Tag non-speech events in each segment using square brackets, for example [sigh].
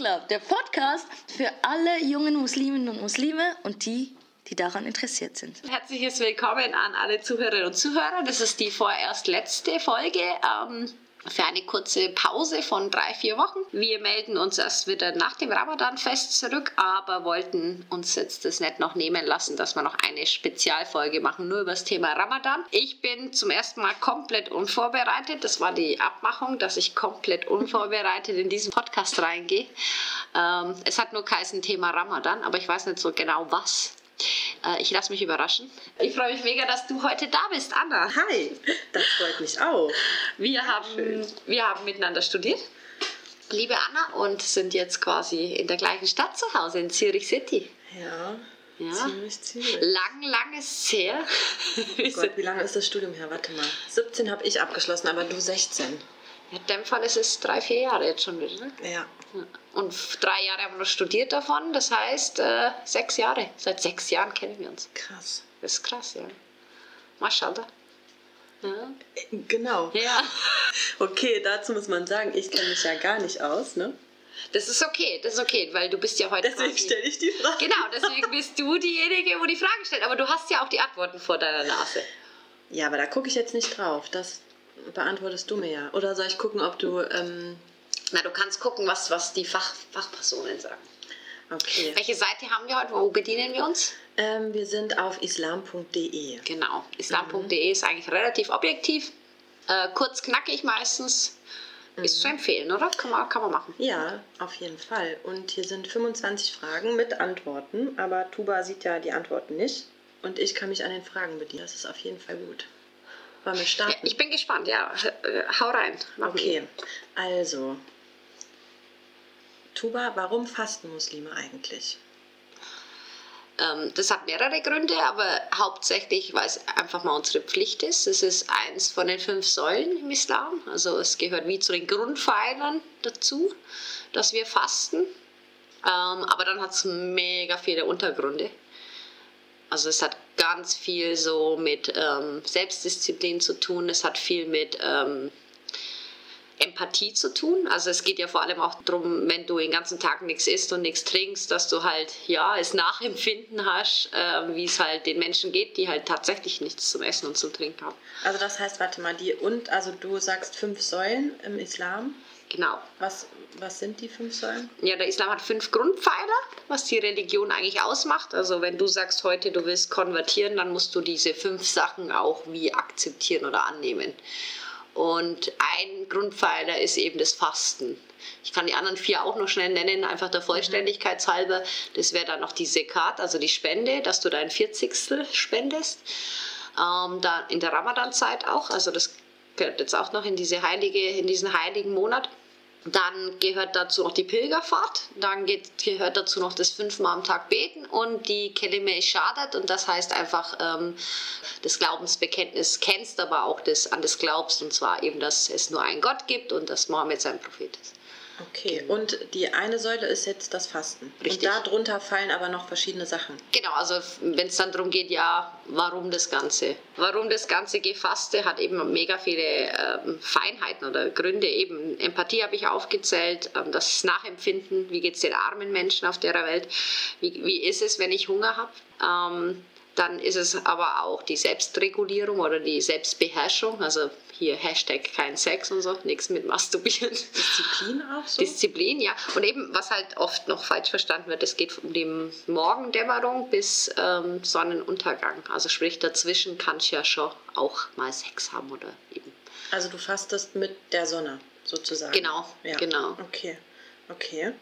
Club, der Podcast für alle jungen Musliminnen und Muslime und die, die daran interessiert sind. Herzliches Willkommen an alle Zuhörerinnen und Zuhörer. Das ist die vorerst letzte Folge. Ähm, für eine kurze Pause von drei, vier Wochen. Wir melden uns erst wieder nach dem Ramadan-Fest zurück, aber wollten uns jetzt das nicht noch nehmen lassen, dass wir noch eine Spezialfolge machen, nur über das Thema Ramadan. Ich bin zum ersten Mal komplett unvorbereitet. Das war die Abmachung, dass ich komplett unvorbereitet in diesen Podcast reingehe. Ähm, es hat nur kein Thema Ramadan, aber ich weiß nicht so genau was. Äh, ich lasse mich überraschen. Ich freue mich mega, dass du heute da bist, Anna. Hi, das freut mich auch. Wir haben, wir haben miteinander studiert, liebe Anna, und sind jetzt quasi in der gleichen Stadt zu Hause, in Zürich City. Ja, Ja. ziemlich, ziemlich. Lang, lang ist her. Oh Gott, wie lange ist das Studium her? Warte mal. 17 habe ich abgeschlossen, aber du 16. In dem Fall ist es drei, vier Jahre jetzt schon wieder. Ne? Ja. Und drei Jahre haben wir noch studiert davon, das heißt äh, sechs Jahre. Seit sechs Jahren kennen wir uns. Krass. Das ist krass, ja. Maschallah. Ja. Genau. ja. [laughs] Okay, dazu muss man sagen, ich kenne mich ja gar nicht aus, ne? Das ist okay, das ist okay, weil du bist ja heute Deswegen stelle ich die Frage. Genau, deswegen bist du diejenige, wo die Fragen stellt. Aber du hast ja auch die Antworten vor deiner Nase. Ja, aber da gucke ich jetzt nicht drauf. Das beantwortest du mir ja. Oder soll ich gucken, ob du. Ähm, Na, du kannst gucken, was, was die Fach, Fachpersonen sagen. okay. Welche Seite haben wir heute? Wo bedienen wir uns? Ähm, wir sind auf islam.de. Genau, islam.de ist eigentlich relativ objektiv. Äh, kurz, knackig meistens. Ist zu empfehlen, oder? Kann man, kann man machen. Ja, auf jeden Fall. Und hier sind 25 Fragen mit Antworten, aber Tuba sieht ja die Antworten nicht. Und ich kann mich an den Fragen bedienen. Das ist auf jeden Fall gut. Wollen wir Ja, starten? ich bin gespannt, ja. Äh, Hau rein. Machen Okay, also. Tuba, warum fasten Muslime eigentlich? Ähm, das hat mehrere Gründe, aber hauptsächlich, weil es einfach mal unsere Pflicht ist. Es ist eins von den fünf Säulen im Islam. Also es gehört wie zu den Grundpfeilern dazu, dass wir fasten. Ähm, aber dann hat es mega viele Untergründe. Also es hat ganz viel so mit ähm, Selbstdisziplin zu tun. Es hat viel mit ähm, Empathie zu tun. Also es geht ja vor allem auch darum, wenn du den ganzen Tag nichts isst und nichts trinkst, dass du halt ja es Nachempfinden hast, äh, wie es halt den Menschen geht, die halt tatsächlich nichts zum Essen und zum Trinken haben. Also das heißt, warte mal, die und, also du sagst fünf Säulen im Islam. Genau. Was, was sind die fünf Säulen? Ja, der Islam hat fünf Grundpfeiler, was die Religion eigentlich ausmacht. Also wenn du sagst heute, du willst konvertieren, dann musst du diese fünf Sachen auch wie akzeptieren oder annehmen. Und ein Grundpfeiler ist eben das Fasten. Ich kann die anderen vier auch noch schnell nennen, einfach der Vollständigkeit halber. Das wäre dann noch die Sekat, also die Spende, dass du dein Vierzigstel spendest. Ähm, dann in der Ramadan-Zeit auch, also das gehört jetzt auch noch in, diese heilige, in diesen heiligen Monat. Dann gehört dazu noch die Pilgerfahrt, dann geht, gehört dazu noch das fünfmal am Tag beten und die Kelime Shadat und das heißt einfach ähm, das Glaubensbekenntnis kennst, aber auch das an das glaubst. Und zwar eben, dass es nur einen Gott gibt und dass Mohammed sein Prophet ist. Okay, und die eine Säule ist jetzt das Fasten. Richtig. Und darunter fallen aber noch verschiedene Sachen. Genau, also wenn es dann darum geht, ja, warum das Ganze? Warum das ganze Gefaste hat eben mega viele ähm, Feinheiten oder Gründe. Eben Empathie habe ich aufgezählt, ähm, das Nachempfinden, wie geht es den armen Menschen auf der Welt, wie, wie ist es, wenn ich Hunger habe? Ähm, dann ist es aber auch die Selbstregulierung oder die Selbstbeherrschung, also hier Hashtag kein Sex und so, nichts mit Masturbieren. Disziplin auch so? Disziplin, ja. Und eben, was halt oft noch falsch verstanden wird, es geht um die Morgendämmerung bis ähm, Sonnenuntergang. Also sprich, dazwischen kannst du ja schon auch mal Sex haben oder eben. also du fastest mit der Sonne sozusagen. Genau, Ja. genau. Okay, okay.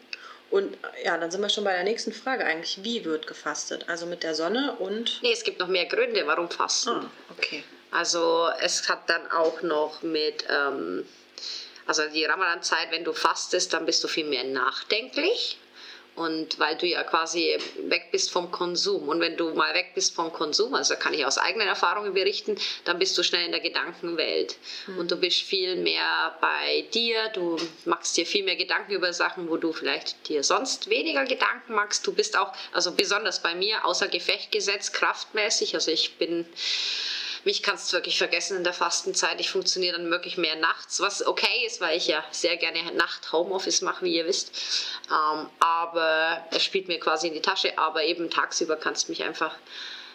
Und äh, ja, dann sind wir schon bei der nächsten Frage eigentlich. Wie wird gefastet? Also mit der Sonne und... Nee, es gibt noch mehr Gründe, warum Fasten. Ah, okay. Also es hat dann auch noch mit, ähm, also die Ramadan-Zeit, wenn du fastest, dann bist du viel mehr nachdenklich. Und weil du ja quasi weg bist vom Konsum. Und wenn du mal weg bist vom Konsum, also kann ich aus eigenen Erfahrungen berichten, dann bist du schnell in der Gedankenwelt. Und du bist viel mehr bei dir, du machst dir viel mehr Gedanken über Sachen, wo du vielleicht dir sonst weniger Gedanken machst. Du bist auch, also besonders bei mir, außer Gefecht gesetzt, kraftmäßig. Also ich bin mich kannst du wirklich vergessen in der Fastenzeit. Ich funktioniere dann wirklich mehr nachts, was okay ist, weil ich ja sehr gerne Nacht Homeoffice mache, wie ihr wisst. Ähm, aber es spielt mir quasi in die Tasche. Aber eben tagsüber kannst du mich einfach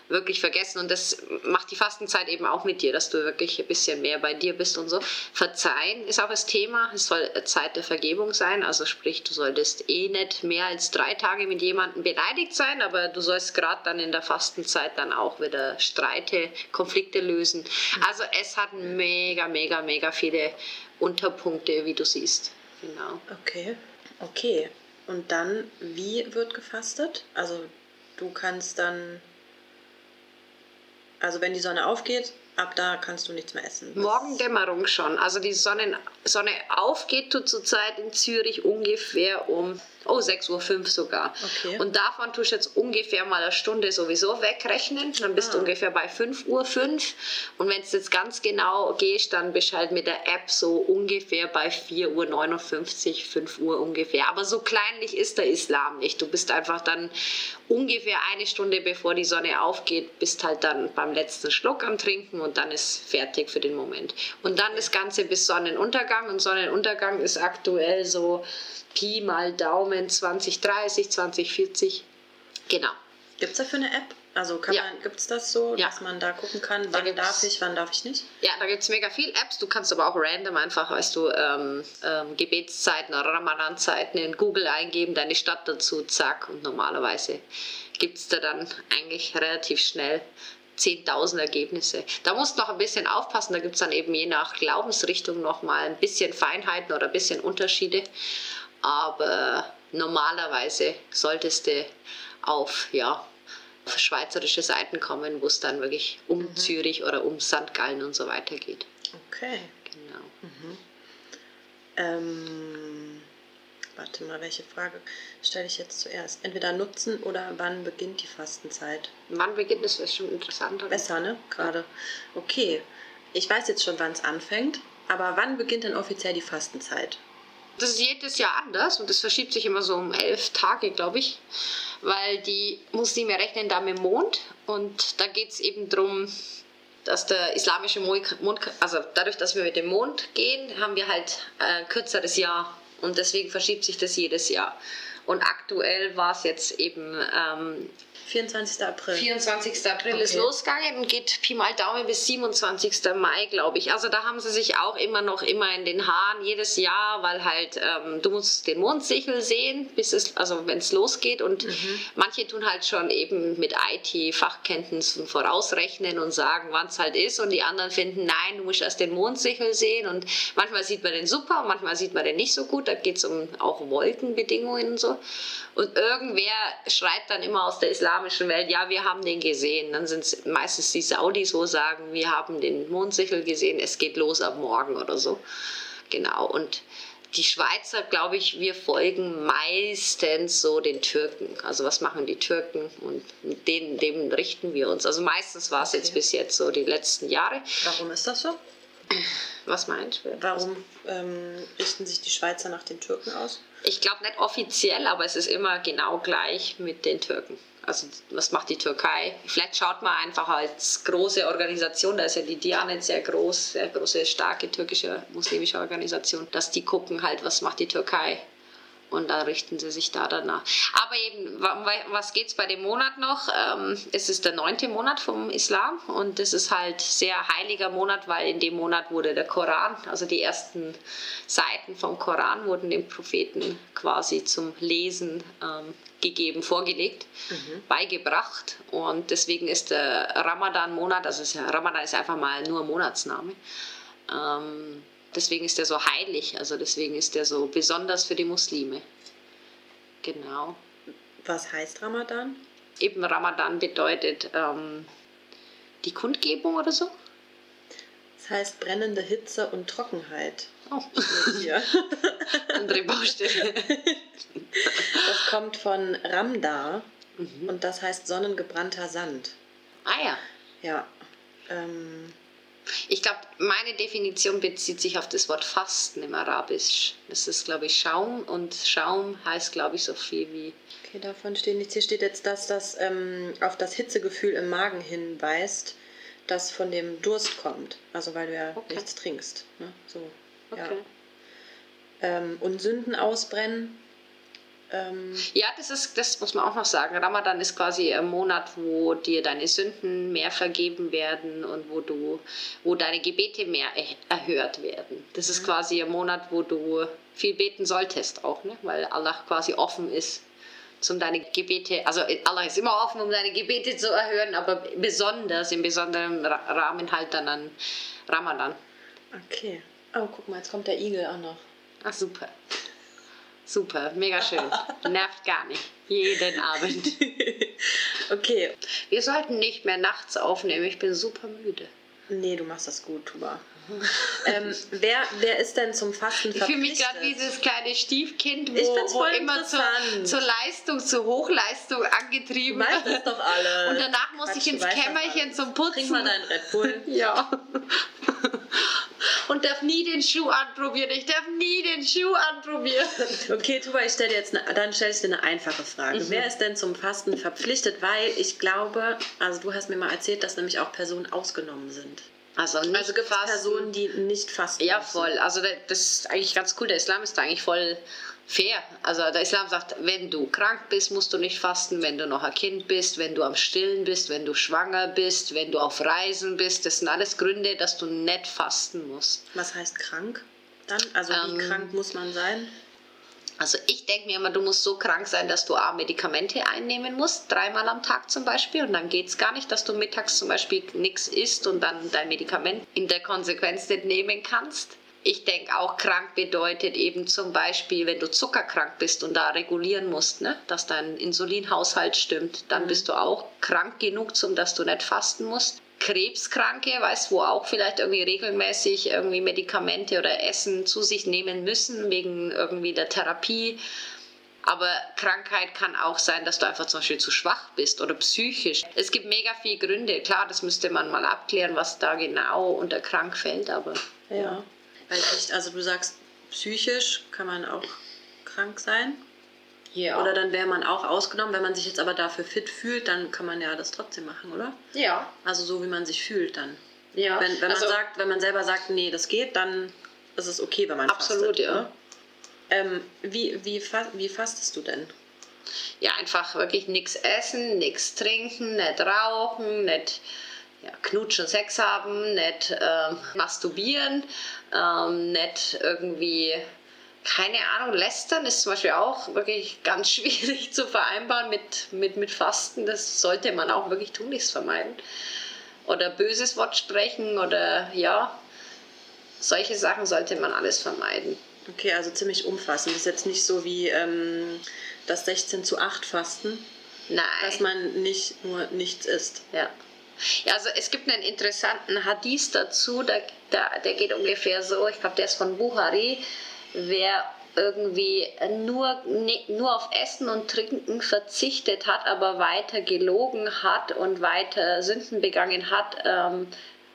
wirklich vergessen. Und das macht die Fastenzeit eben auch mit dir, dass du wirklich ein bisschen mehr bei dir bist und so. Verzeihen ist auch das Thema. Es soll Zeit der Vergebung sein. Also sprich, du solltest eh nicht mehr als drei Tage mit jemandem beleidigt sein, aber du sollst gerade dann in der Fastenzeit dann auch wieder Streite, Konflikte lösen. Also es hat mega, mega, mega viele Unterpunkte, wie du siehst. Genau. Okay. Okay. Und dann, wie wird gefastet? Also du kannst dann also wenn die Sonne aufgeht, ab da kannst du nichts mehr essen. Morgendämmerung schon. Also die Sonne, Sonne aufgeht tut zurzeit in Zürich ungefähr um Oh, 6.05 Uhr sogar. Okay. Und davon tust du jetzt ungefähr mal eine Stunde sowieso wegrechnen. Dann bist ah. du ungefähr bei 5.05 Uhr. Und wenn es jetzt ganz genau gehst, dann bist du halt mit der App so ungefähr bei 4.59 Uhr, 5 Uhr ungefähr. Aber so kleinlich ist der Islam nicht. Du bist einfach dann ungefähr eine Stunde bevor die Sonne aufgeht, bist halt dann beim letzten Schluck am Trinken und dann ist fertig für den Moment. Und dann das Ganze bis Sonnenuntergang. Und Sonnenuntergang ist aktuell so Pi mal Daumen 2030, 2040. Genau. Gibt es dafür eine App? Also ja. gibt es das so, ja. dass man da gucken kann, wann da darf ich, wann darf ich nicht? Ja, da gibt es mega viel Apps. Du kannst aber auch random einfach, weißt du, ähm, ähm, Gebetszeiten oder Ramadan-Zeiten in Google eingeben, deine Stadt dazu, zack. Und normalerweise gibt es da dann eigentlich relativ schnell 10.000 Ergebnisse. Da musst du noch ein bisschen aufpassen, da gibt es dann eben je nach Glaubensrichtung noch mal ein bisschen Feinheiten oder ein bisschen Unterschiede aber normalerweise solltest du auf, ja, auf schweizerische Seiten kommen, wo es dann wirklich um mhm. Zürich oder um St. Gallen und so weiter geht. Okay. Genau. Mhm. Ähm, warte mal, welche Frage stelle ich jetzt zuerst? Entweder nutzen oder wann beginnt die Fastenzeit? Wann beginnt es, ist schon interessant. Besser, ne? Gerade. Okay. Ich weiß jetzt schon, wann es anfängt, aber wann beginnt denn offiziell die Fastenzeit? Das ist jedes Jahr anders und das verschiebt sich immer so um elf Tage, glaube ich, weil die Muslime rechnen da mit dem Mond und da geht es eben darum, dass der islamische Mond, also dadurch, dass wir mit dem Mond gehen, haben wir halt ein kürzeres Jahr und deswegen verschiebt sich das jedes Jahr. Und aktuell war es jetzt eben ähm, 24. April. 24. April okay. ist losgegangen und geht Pi mal Daumen bis 27. Mai, glaube ich. Also da haben sie sich auch immer noch immer in den Haaren jedes Jahr, weil halt ähm, du musst den Mondsichel sehen, bis es, also wenn es losgeht und mhm. manche tun halt schon eben mit IT-Fachkenntnissen vorausrechnen und sagen, wann es halt ist und die anderen finden, nein, du musst erst den Mondsichel sehen und manchmal sieht man den super und manchmal sieht man den nicht so gut. Da geht es um auch Wolkenbedingungen und so. Und irgendwer schreit dann immer aus der islamischen Welt, ja, wir haben den gesehen. Dann sind es meistens die Saudis, wo sagen, wir haben den Mondsichel gesehen, es geht los ab morgen oder so. Genau. Und die Schweizer, glaube ich, wir folgen meistens so den Türken. Also was machen die Türken und denen, dem richten wir uns. Also meistens war es okay. jetzt bis jetzt so die letzten Jahre. Warum ist das so? Was meint? Warum ähm, richten sich die Schweizer nach den Türken aus? Ich glaube nicht offiziell, aber es ist immer genau gleich mit den Türken. Also was macht die Türkei? Vielleicht schaut man einfach als große Organisation, da ist ja die Dianet sehr groß, sehr große, starke türkische muslimische Organisation, dass die gucken halt, was macht die Türkei und da richten sie sich da danach. Aber eben, was geht es bei dem Monat noch? Ähm, es ist der neunte Monat vom Islam und es ist halt sehr heiliger Monat, weil in dem Monat wurde der Koran, also die ersten Seiten vom Koran wurden dem Propheten quasi zum Lesen ähm, gegeben, vorgelegt, mhm. beigebracht und deswegen ist der Ramadan-Monat, also Ramadan ist einfach mal nur Monatsname, ähm, Deswegen ist er so heilig, also deswegen ist er so besonders für die Muslime. Genau. Was heißt Ramadan? Eben Ramadan bedeutet ähm, die Kundgebung oder so. Das heißt brennende Hitze und Trockenheit. Oh. Hier. [laughs] Andere Baustelle. [laughs] Das kommt von Ramda mhm. und das heißt sonnengebrannter Sand. Ah ja. Ja. Ähm, ich glaube, meine Definition bezieht sich auf das Wort Fasten im Arabisch. Das ist, glaube ich, Schaum und Schaum heißt, glaube ich, so viel wie. Okay, davon steht nichts. Hier steht jetzt, dass das ähm, auf das Hitzegefühl im Magen hinweist, das von dem Durst kommt. Also weil du ja Okay. nichts trinkst. Ne? So, ja. Okay. Ähm, und Sünden ausbrennen. Ähm, Ja, das ist, das muss man auch noch sagen. Ramadan ist quasi ein Monat, wo dir deine Sünden mehr vergeben werden und wo du, wo deine Gebete mehr er- erhört werden. Das ist quasi ein Monat, wo du viel beten solltest auch, ne? weil Allah quasi offen ist, um deine Gebete, also Allah ist immer offen, um deine Gebete zu erhören, aber besonders im besonderen Ra- Rahmen halt dann an Ramadan. okay. Oh, guck mal, jetzt kommt der Igel auch noch. Ach super. Super, mega schön. Nervt gar nicht. Jeden Abend. [laughs] Okay. Wir sollten nicht mehr nachts aufnehmen. Ich bin super müde. Nee, du machst das gut, Tuba. [laughs] ähm, wer, wer ist denn zum Fasten Ich fühle mich verpflichtet? gerade wie dieses kleine Stiefkind, Ich wo, find's wo immer zur, zur Leistung, zur Hochleistung Du angetrieben weißt es doch alle. Und danach muss Quatsch, ich du ins Kämmerchen zum Putzen. Trink mal deinen Red Bull. [laughs] Ja. Und darf nie den Schuh anprobieren. Ich darf nie den Schuh anprobieren. [laughs] Okay, Tuba, ich stelle jetzt eine, dann stelle ich dir eine einfache Frage. Mhm. Wer ist denn zum Fasten verpflichtet? Weil ich glaube, also du hast mir mal erzählt, dass nämlich auch Personen ausgenommen sind. Also nicht Also gibt fasten. Personen, die nicht fasten Ja, müssen. voll. Also da- das ist eigentlich ganz cool. Der Islam ist da eigentlich voll fair. Also der Islam sagt, wenn du krank bist, musst du nicht fasten. Wenn du noch ein Kind bist, wenn du am Stillen bist, wenn du schwanger bist, wenn du auf Reisen bist, das sind alles Gründe, dass du nicht fasten musst. Was heißt krank dann? Also wie Ähm, krank muss man sein? Also ich denke mir immer, du musst so krank sein, dass du A, Medikamente einnehmen musst, dreimal am Tag zum Beispiel. Und dann geht es gar nicht, dass du mittags zum Beispiel nichts isst und dann dein Medikament in der Konsequenz nicht nehmen kannst. Ich denke auch, krank bedeutet eben zum Beispiel, wenn du zuckerkrank bist und da regulieren musst, ne, dass dein Insulinhaushalt stimmt, dann bist du auch krank genug, zum dass du nicht fasten musst. Krebskranke, weißt wo auch vielleicht irgendwie regelmäßig irgendwie Medikamente oder Essen zu sich nehmen müssen wegen irgendwie der Therapie. Aber Krankheit kann auch sein, dass du einfach zum Beispiel zu schwach bist oder psychisch. Es gibt mega viele Gründe. Klar, das müsste man mal abklären, was da genau unter krank fällt, aber Ja. Weil ich, also du sagst, psychisch kann man auch krank sein. Ja. Oder dann wäre man auch ausgenommen. Wenn man sich jetzt aber dafür fit fühlt, dann kann man ja das trotzdem machen, oder? ja. Also so wie man sich fühlt dann. Ja. Wenn, wenn, also, man sagt, wenn man selber sagt, nee, das geht, dann ist es okay, wenn man Absolut, fastet. ja. Ne? Ähm, wie, wie, fa wie fastest du denn? ja, einfach wirklich nichts essen, nichts trinken, nicht rauchen, nicht ja, knutschen, Sex haben, nicht ähm, masturbieren, ähm, nicht irgendwie, keine Ahnung, lästern ist zum Beispiel auch wirklich ganz [laughs] schwierig zu vereinbaren mit, mit, mit Fasten. Das sollte man auch wirklich tunlichst vermeiden. Oder böses Wort sprechen oder ja, solche Sachen sollte man alles vermeiden. Okay, also ziemlich umfassend. Das ist jetzt nicht so wie ähm, das 16 zu 8 Fasten, Nein. dass man nicht nur nichts isst. Ja. Ja, also es gibt einen interessanten Hadith dazu, der, der, der geht ungefähr so, ich glaube, der ist von Buhari, wer irgendwie nur, ne, nur auf Essen und Trinken verzichtet hat, aber weiter gelogen hat und weiter Sünden begangen hat, ähm,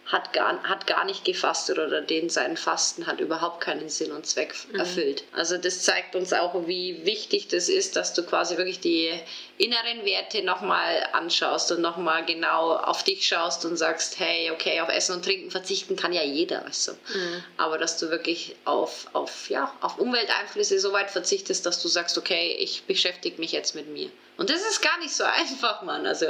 hat, gar, hat gar nicht gefastet oder den sein Fasten hat überhaupt keinen Sinn und Zweck erfüllt. Also das zeigt uns auch, wie wichtig das ist, dass du quasi wirklich die inneren Werte nochmal anschaust und nochmal genau auf dich schaust und sagst, hey, okay, auf Essen und Trinken verzichten kann ja jeder. Weißt du? Aber dass du wirklich auf, auf, ja, auf Umwelteinflüsse so weit verzichtest, dass du sagst, okay, ich beschäftige mich jetzt mit mir. Und das ist gar nicht so [laughs] einfach, Mann. Also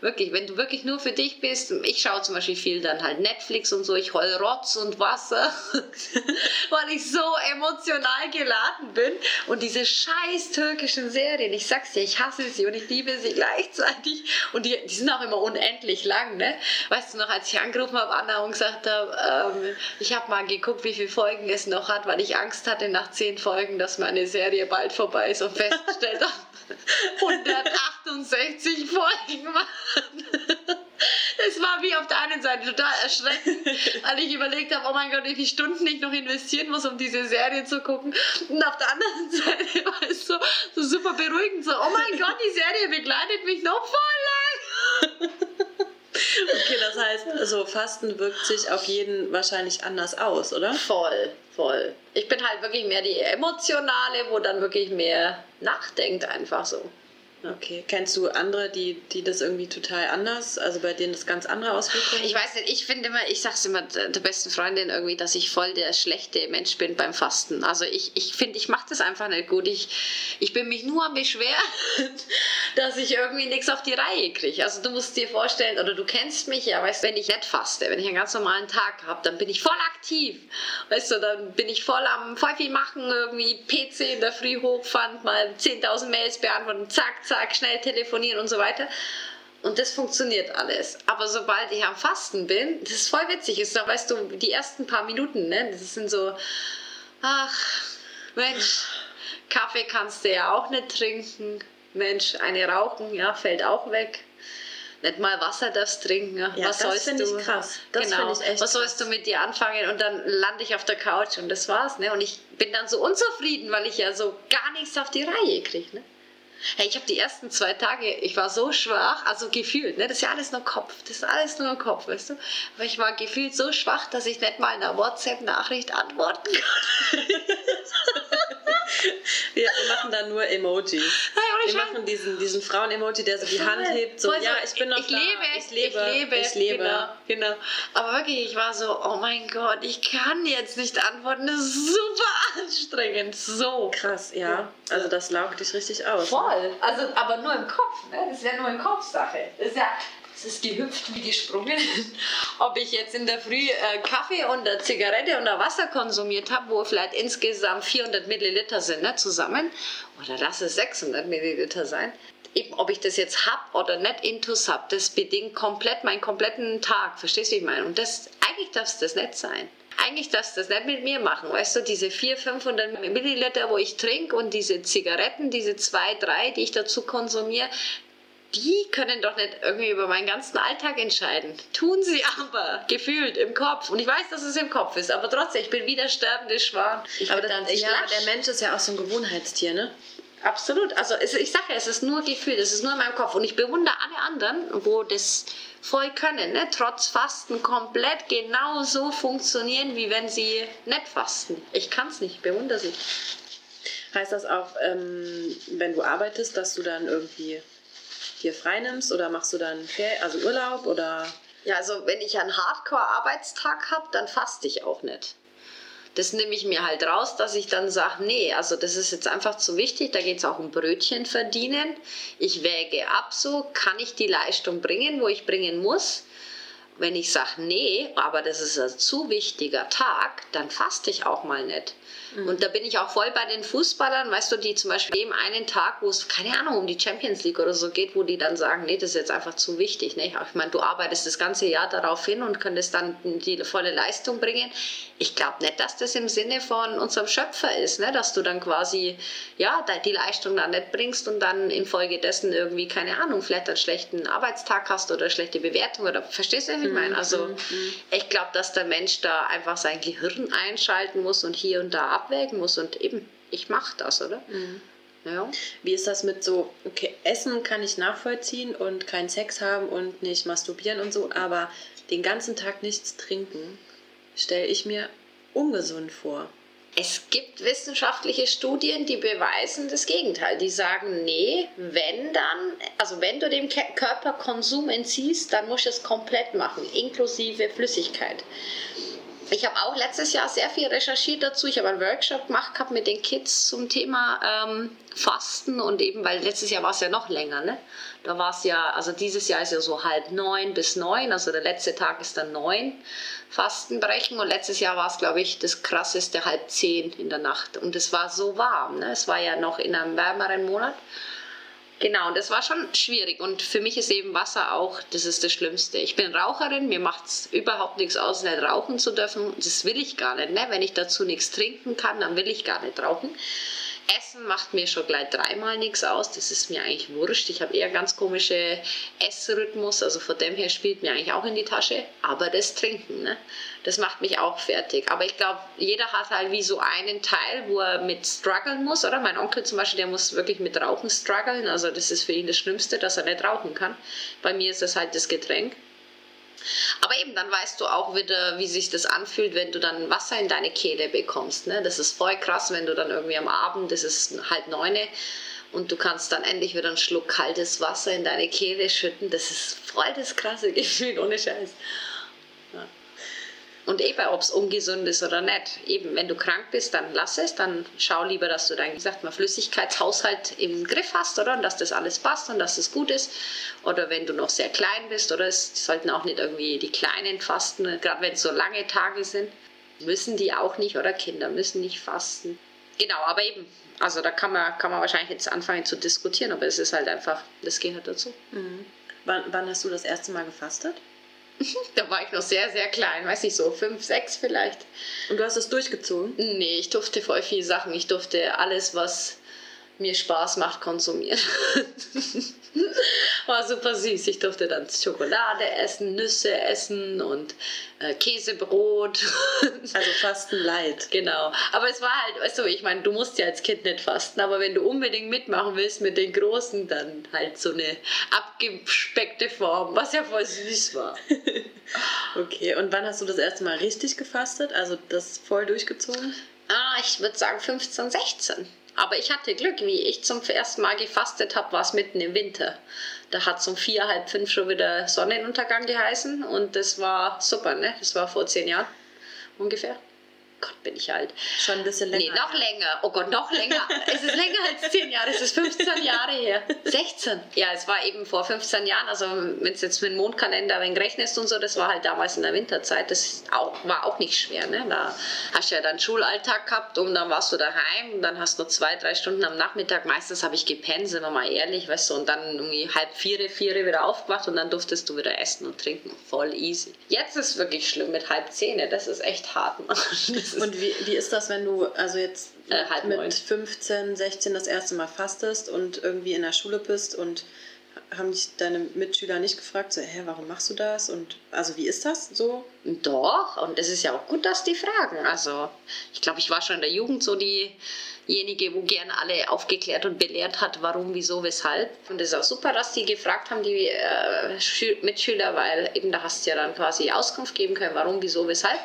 wirklich, wenn du wirklich nur für dich bist, ich schaue zum Beispiel viel dann halt Netflix und so, ich heul Rotz und Wasser, [laughs] weil ich so emotional geladen bin. Und diese scheiß türkischen Serien, ich sag's dir, ich hasse sie und ich liebe sie gleichzeitig. Und die, die sind auch immer unendlich lang, ne? Weißt du noch, als ich angerufen habe, Anna, und gesagt habe, ähm, ich habe mal geguckt, wie viele Folgen es noch hat, weil ich Angst hatte nach zehn Folgen, dass meine Serie bald vorbei ist und festgestellt habe, [laughs] [laughs] 168 Folgen waren. Es war wie auf der einen Seite total erschreckend, [laughs] weil ich überlegt habe, oh mein Gott, wie viele Stunden ich noch investieren muss, um diese Serie zu gucken. Und auf der anderen [laughs] Seite war es so, so super beruhigend, so, oh mein Gott, die Serie begleitet mich noch voll lang. Okay, das heißt, also Fasten wirkt sich auf jeden wahrscheinlich anders aus, oder? Voll, voll. Ich bin halt wirklich mehr die emotionale, wo dann wirklich mehr nachdenkt, einfach so. Okay. Kennst du andere, die, die das irgendwie total anders, also bei denen das ganz andere Auswirkungen? Ich weiß nicht, ich finde immer, ich sag's immer der besten Freundin irgendwie, dass ich voll der schlechte Mensch bin beim Fasten. Also ich finde, ich, find, ich mache das einfach nicht gut. Ich, ich bin mich nur am Beschweren, [laughs] dass ich irgendwie nichts auf die Reihe kriege. Also du musst dir vorstellen, oder du kennst mich ja, weißt wenn ich nicht faste, wenn ich einen ganz normalen Tag habe, dann bin ich voll aktiv. Weißt du, dann bin ich voll am voll viel machen, irgendwie PC in der Früh hochfahren, mal 10.000 Mails beantworten, zack, zack, schnell telefonieren und so weiter. Und das funktioniert alles. Aber sobald ich am Fasten bin, das ist voll witzig. Ist, da weißt du, die ersten paar Minuten, ne, das sind so, ach, Mensch, Kaffee kannst du ja auch nicht trinken. Mensch, eine rauchen, ja, fällt auch weg nicht mal Wasser darfst trinken. Ja, was das finde ich krass. Das genau. ich echt was sollst du mit dir anfangen? Und dann lande ich auf der Couch und das war's. Ne? Und ich bin dann so unzufrieden, weil ich ja so gar nichts auf die Reihe kriege. Ne? Hey, ich habe die ersten zwei Tage, ich war so schwach, also gefühlt, ne? das ist ja alles nur Kopf, das ist alles nur Kopf, weißt du? Aber ich war gefühlt so schwach, dass ich nicht mal einer WhatsApp-Nachricht antworten [laughs] kann. Wir machen da nur Emojis. Hey, wir machen diesen, diesen Frauen-Emoji, der so die Hand hebt, so, ja, ich bin noch ich da, lebe, ich lebe, ich lebe, ich lebe. Genau, genau. Aber wirklich, ich war so, oh mein Gott, ich kann jetzt nicht antworten, das ist super anstrengend, so. Krass, ja. Also das laugt dich richtig aus. Voll, also aber nur im Kopf, ne? das ist ja nur im Kopfsache. Das ist ja es ist gehüpft wie gesprungen. [laughs] Ob ich jetzt in der Früh äh, Kaffee und eine Zigarette und ein Wasser konsumiert habe, wo vielleicht insgesamt 400 Milliliter sind ne, zusammen, oder lass es 600 Milliliter sein, eben ob ich das jetzt hab oder nicht intus hab, das bedingt komplett meinen kompletten Tag. Verstehst du, wie ich meine? Und das, eigentlich darf es das nicht sein. Eigentlich darfst du das nicht mit mir machen. Weißt du, diese 400, 500 Milliliter, wo ich trinke und diese Zigaretten, diese zwei, drei, die ich dazu konsumiere, die können doch nicht irgendwie über meinen ganzen Alltag entscheiden. Tun sie aber, gefühlt im Kopf. Und ich weiß, dass es im Kopf ist, aber trotzdem, ich bin wieder sterbende Schwan. Ich aber, dann ja, aber der Mensch ist ja auch so ein Gewohnheitstier, ne? Absolut. Also es, ich sage ja, es ist nur Gefühl, es ist nur in meinem Kopf. Und ich bewundere alle anderen, wo das voll können, ne? trotz Fasten komplett genauso funktionieren, wie wenn sie nicht fasten. Ich kann es nicht, bewundere sie. Heißt das auch, ähm, wenn du arbeitest, dass du dann irgendwie dir frei nimmst oder machst du dann Fer also Urlaub oder? Ja, also wenn ich einen Hardcore-Arbeitstag habe, dann faste ich auch nicht. Das nehme ich mir halt raus, dass ich dann sage, nee, also das ist jetzt einfach zu wichtig, da geht es auch um Brötchen verdienen. Ich wäge ab so, kann ich die Leistung bringen, wo ich bringen muss. Wenn ich sage, nee, aber das ist ein zu wichtiger Tag, dann faste ich auch mal nicht. Mhm. Und da bin ich auch voll bei den Fußballern, weißt du, die zum Beispiel dem einen Tag, wo es, keine Ahnung, um die Champions League oder so geht, wo die dann sagen, nee, das ist jetzt einfach zu wichtig. Ne? Ich meine, du arbeitest das ganze Jahr darauf hin und könntest dann die volle Leistung bringen. Ich glaube nicht, dass das im Sinne von unserem Schöpfer ist, ne? dass du dann quasi, ja, die Leistung dann nicht bringst und dann infolgedessen irgendwie, keine Ahnung, vielleicht einen schlechten Arbeitstag hast oder schlechte Bewertung oder, verstehst du, ich meine? Mhm, also, mhm. ich glaube, dass der Mensch da einfach sein Gehirn einschalten muss und hier und da ab abwägen muss und eben, ich mache das, oder? Mhm. Ja. Wie ist das mit so, okay, Essen kann ich nachvollziehen und keinen Sex haben und nicht masturbieren und so, aber den ganzen Tag nichts trinken, stelle ich mir ungesund vor. Es gibt wissenschaftliche Studien, die beweisen das Gegenteil. Die sagen, nee, wenn dann, also wenn du dem Körper Konsum entziehst, dann musst du es komplett machen, inklusive Flüssigkeit. Ich habe auch letztes Jahr sehr viel recherchiert dazu. Ich habe einen Workshop gemacht gehabt mit den Kids zum Thema ähm, Fasten und eben, weil letztes Jahr war es ja noch länger, ne? Da war es ja, also dieses Jahr ist ja so halb neun bis neun, also der letzte Tag ist dann neun Fastenbrechen und letztes Jahr war es, glaube ich, das krasseste halb zehn in der Nacht und es war so warm, ne? Es war ja noch in einem wärmeren Monat Genau, und das war schon schwierig. Und für mich ist eben Wasser auch, das ist das Schlimmste. Ich bin Raucherin, mir macht es überhaupt nichts aus, nicht rauchen zu dürfen. Das will ich gar nicht. Ne? Wenn ich dazu nichts trinken kann, dann will ich gar nicht rauchen. Essen macht mir schon gleich dreimal nichts aus. Das ist mir eigentlich wurscht. Ich habe eher ganz komische Essrhythmus. Also von dem her spielt mir eigentlich auch in die Tasche. Aber das Trinken, ne? das macht mich auch fertig. Aber ich glaube, jeder hat halt wie so einen Teil, wo er mit strugglen muss, oder? Mein Onkel zum Beispiel, der muss wirklich mit Rauchen strugglen. Also das ist für ihn das Schlimmste, dass er nicht rauchen kann. Bei mir ist das halt das Getränk. Aber eben, dann weißt du auch wieder, wie sich das anfühlt, wenn du dann Wasser in deine Kehle bekommst. Ne? Das ist voll krass, wenn du dann irgendwie am Abend, das ist halb neune, und du kannst dann endlich wieder einen Schluck kaltes Wasser in deine Kehle schütten. Das ist voll das krasse [laughs] Gefühl, ohne Scheiß. Und eben, ob es ungesund ist oder nicht. Eben, wenn du krank bist, dann lass es. Dann schau lieber, dass du deinen, gesagt mal, Flüssigkeitshaushalt im Griff hast, oder? Und dass das alles passt und dass es gut ist. Oder wenn du noch sehr klein bist, oder? Es sollten auch nicht irgendwie die Kleinen fasten, gerade wenn es so lange Tage sind. Müssen die auch nicht, oder? Kinder müssen nicht fasten. Genau, aber eben, also da kann man, kann man wahrscheinlich jetzt anfangen zu diskutieren, aber es ist halt einfach, das gehört dazu. Mhm. Wann, wann hast du das erste Mal gefastet? Da war ich noch sehr, sehr klein, weiß ich so, fünf, sechs vielleicht. Und du hast es durchgezogen? Nee, ich durfte voll viele Sachen. Ich durfte alles, was mir Spaß macht, konsumieren. [laughs] War super süß. Ich durfte dann Schokolade essen, Nüsse essen und äh, Käsebrot. [laughs] also Fasten light. Genau. Aber es war halt, du, ich meine, du musst ja als Kind nicht fasten, aber wenn du unbedingt mitmachen willst mit den Großen, dann halt so eine abgespeckte Form, was ja voll süß war. [laughs] okay, und wann hast du das erste Mal richtig gefastet? Also das voll durchgezogen? Ah, ich würde sagen 15, 16. Aber ich hatte Glück, wie ich zum ersten Mal gefastet habe, war es mitten im Winter. Da hat es um vier, halb fünf schon wieder Sonnenuntergang geheißen und das war super, ne? Das war vor zehn Jahren ungefähr. Gott, bin ich alt. Schon ein bisschen länger. Nee, noch länger. Oh Gott, noch länger. es ist länger als 10 Jahre. Es ist 15 Jahre her. 16. Ja, es war eben vor 15 Jahren. Also, wenn du jetzt mit dem Mondkalender wenn rechnest und so, das war halt damals in der Winterzeit. Das auch, war auch nicht schwer. Ne? Da hast du ja dann Schulalltag gehabt und dann warst du daheim und dann hast du zwei, drei Stunden am Nachmittag. Meistens habe ich gepennt, sind wir mal ehrlich, weißt du, und dann irgendwie halb vier, vier wieder aufgewacht und dann durftest du wieder essen und trinken. Voll easy. Jetzt ist es wirklich schlimm mit halb zehn. Das ist echt hart. [laughs] Und wie, wie ist das, wenn du also jetzt äh, mit neun. 15, 16 das erste Mal fastest und irgendwie in der Schule bist und haben dich deine Mitschüler nicht gefragt, so, hä, warum machst du das? Und also wie ist das so? Doch, und es ist ja auch gut, dass die fragen. Also, ich glaube, ich war schon in der Jugend so diejenige, wo gern alle aufgeklärt und belehrt hat, warum, wieso, weshalb. Und es ist auch super, dass die gefragt haben, die äh, Schü- Mitschüler, weil eben da hast du ja dann quasi Auskunft geben können, warum, wieso, weshalb.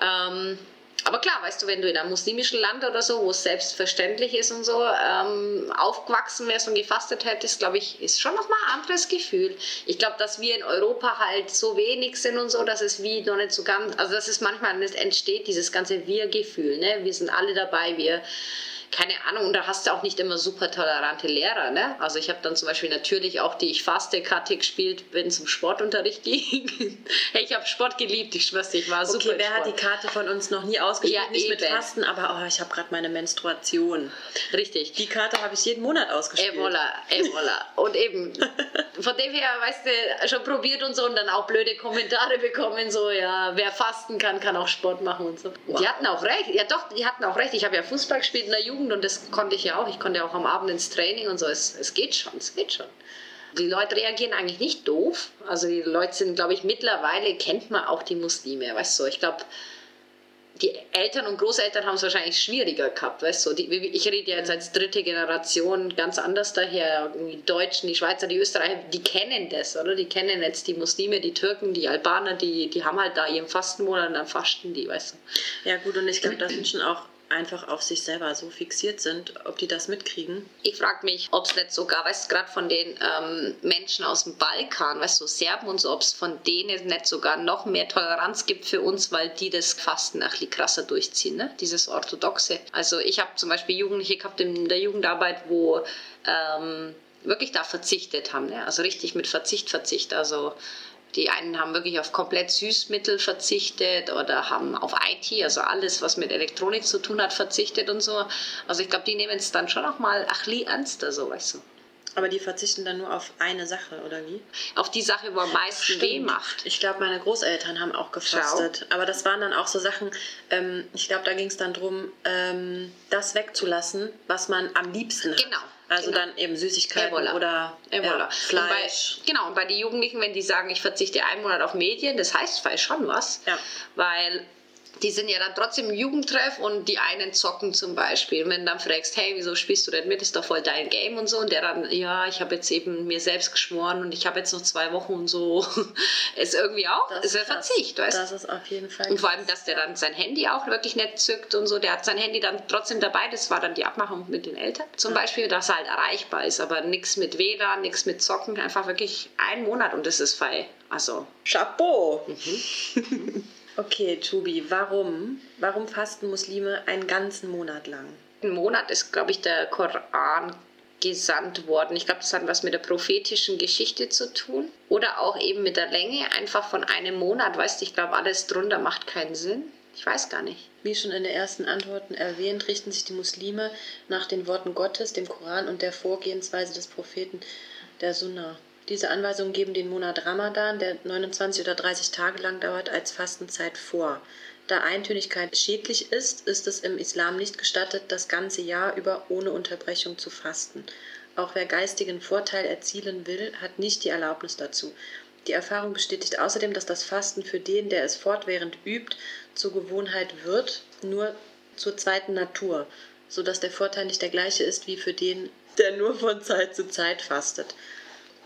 Ähm, aber klar, weißt du, wenn du in einem muslimischen Land oder so, wo es selbstverständlich ist und so, ähm, aufgewachsen wärst und gefastet hättest, glaube ich, ist schon nochmal ein anderes Gefühl. Ich glaube, dass wir in Europa halt so wenig sind und so, dass es wie noch nicht so ganz, also dass es manchmal entsteht, dieses ganze Wir-Gefühl. Ne? Wir sind alle dabei, wir keine Ahnung, und da hast du auch nicht immer super tolerante Lehrer. Ne? Also ich habe dann zum Beispiel natürlich auch die Ich faste Karte gespielt, wenn es um Sportunterricht [laughs] ging. hey, ich habe Sport geliebt, ich schwör's ich war super Okay, wer hat die. Karte von uns noch nie ausgespielt? Ja, nicht mit eben. Fasten, aber oh, ich habe gerade meine Menstruation. Richtig. Die Karte habe ich jeden Monat ausgespielt. Ey, voila, ey, voila. Und eben, von dem her, weißt du, schon probiert und so und dann auch blöde Kommentare bekommen, so, ja, wer fasten kann, kann auch Sport machen und so. Und Die hatten auch recht, ja doch, die hatten auch recht. Ich habe ja Fußball gespielt in der Jugend und das konnte ich ja auch. Ich konnte ja auch am Abend ins Training und so. Es, es geht schon, es geht schon. Die Leute reagieren eigentlich nicht doof. Also die Leute sind, glaube ich, mittlerweile kennt man auch die Muslime, weißt du. Ich glaube, die Eltern und Großeltern haben es wahrscheinlich schwieriger gehabt, weißt du. Die, ich rede ja jetzt als dritte Generation ganz anders daher. Die Deutschen, die Schweizer, die Österreicher, die kennen das, oder? Die kennen jetzt die Muslime, die Türken, die Albaner, die, die haben halt da ihren Fastenmonat und dann fasten die, weißt du. Ja, gut, und ich glaube, dass Menschen auch einfach auf sich selber so fixiert sind, ob die das mitkriegen. Ich frage mich, ob es nicht sogar, weißt du, gerade von den ähm, Menschen aus dem Balkan, weißt du, Serben und so, ob es von denen nicht sogar noch mehr Toleranz gibt für uns, weil die das Fasten ein bisschen krasser durchziehen, ne? dieses Orthodoxe. Also ich habe zum Beispiel Jugendliche gehabt in der Jugendarbeit, wo ähm, wirklich da verzichtet haben, ne? also richtig mit Verzicht, Verzicht, also die einen haben wirklich auf komplett Süßmittel verzichtet oder haben auf IT, also alles, was mit Elektronik zu tun hat, verzichtet und so. Also ich glaube, die nehmen es dann schon auch mal ach li ernster, so weißt du. Aber die verzichten dann nur auf eine Sache, oder wie? Auf die Sache, wo am meisten weh macht. Ich glaube, meine Großeltern haben auch gefastet. Aber das waren dann auch so Sachen, ähm, ich glaube, da ging es dann darum, ähm, das wegzulassen, was man am liebsten hat. Genau. Also genau. dann eben Süßigkeiten Jawohl. oder Jawohl. ja, Und Fleisch. Bei, genau, und bei den Jugendlichen, wenn die sagen, ich verzichte einen Monat auf Medien, das heißt vielleicht schon was. Ja. Weil die sind ja dann trotzdem im Jugendtreff und die einen zocken zum Beispiel. Und wenn du dann fragst, hey, wieso spielst du denn mit? Ist doch voll dein Game und so. Und der dann, ja, ich habe jetzt eben mir selbst geschworen und ich habe jetzt noch zwei Wochen und so. [laughs] ist irgendwie auch, das ist ein Verzicht, weißt Das ist auf jeden Fall. Und vor allem, dass der dann sein Handy auch wirklich nicht zückt und so. Der hat sein Handy dann trotzdem dabei. Das war dann die Abmachung mit den Eltern. Zum ja. Beispiel, dass er halt erreichbar ist. Aber nichts mit WLAN, nichts mit Zocken. Einfach wirklich ein Monat und das ist frei. Also. Chapeau! Mhm. [laughs] Okay, Tubi, warum? Warum fasten Muslime einen ganzen Monat lang? Ein Monat ist, glaube ich, der Koran gesandt worden. Ich glaube, das hat was mit der prophetischen Geschichte zu tun. Oder auch eben mit der Länge, einfach von einem Monat. Weißt du, ich glaube, alles drunter macht keinen Sinn. Ich weiß gar nicht. Wie schon in den ersten Antworten erwähnt, richten sich die Muslime nach den Worten Gottes, dem Koran und der Vorgehensweise des Propheten der Sunna. Diese Anweisungen geben den Monat Ramadan, der 29 oder 30 Tage lang dauert, als Fastenzeit vor. Da Eintönigkeit schädlich ist, ist es im Islam nicht gestattet, das ganze Jahr über ohne Unterbrechung zu fasten. Auch wer geistigen Vorteil erzielen will, hat nicht die Erlaubnis dazu. Die Erfahrung bestätigt außerdem, dass das Fasten für den, der es fortwährend übt, zur Gewohnheit wird, nur zur zweiten Natur, so dass der Vorteil nicht der gleiche ist wie für den, der nur von Zeit zu Zeit fastet.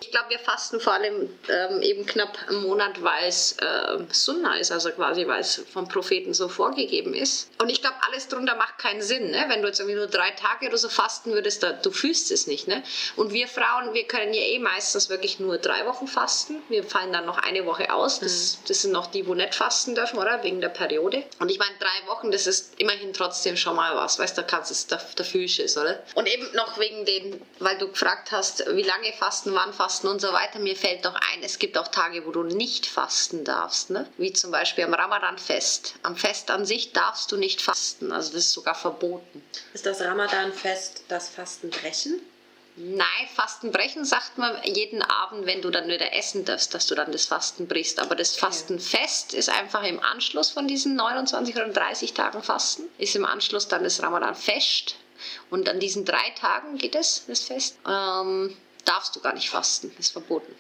Ich glaube, wir fasten vor allem ähm, eben knapp einen Monat, weil es äh, Sunna ist, also quasi, weil es vom Propheten so vorgegeben ist. Und ich glaube, alles drunter macht keinen Sinn. Ne? Wenn du jetzt irgendwie nur drei Tage oder so fasten würdest, da, du fühlst es nicht. Ne? Und wir Frauen, wir können ja eh meistens wirklich nur drei Wochen fasten. Wir fallen dann noch eine Woche aus. Das, mhm. das sind noch die, wo nicht fasten dürfen, oder? Wegen der Periode. Und ich meine, drei Wochen, das ist immerhin trotzdem schon mal was. Weißt du, da kannst es, da, da fühlst du es, oder? Und eben noch wegen den, weil du gefragt hast, wie lange fasten, wann fasten fasten und so weiter. Mir fällt noch ein, es gibt auch Tage, wo du nicht fasten darfst, ne? wie zum Beispiel am Ramadan-Fest. Am Fest an sich darfst du nicht fasten, also das ist sogar verboten. Ist das Ramadan-Fest das Fastenbrechen? Nein, Fastenbrechen sagt man jeden Abend, wenn du dann wieder essen darfst, dass du dann das Fasten brichst. Aber das Fastenfest ist einfach im Anschluss von diesen 29 oder 30 Tagen Fasten, ist im Anschluss dann das Ramadan-Fest. Und an diesen drei Tagen geht es, das Fest. Ähm, darfst du gar nicht fasten, ist verboten.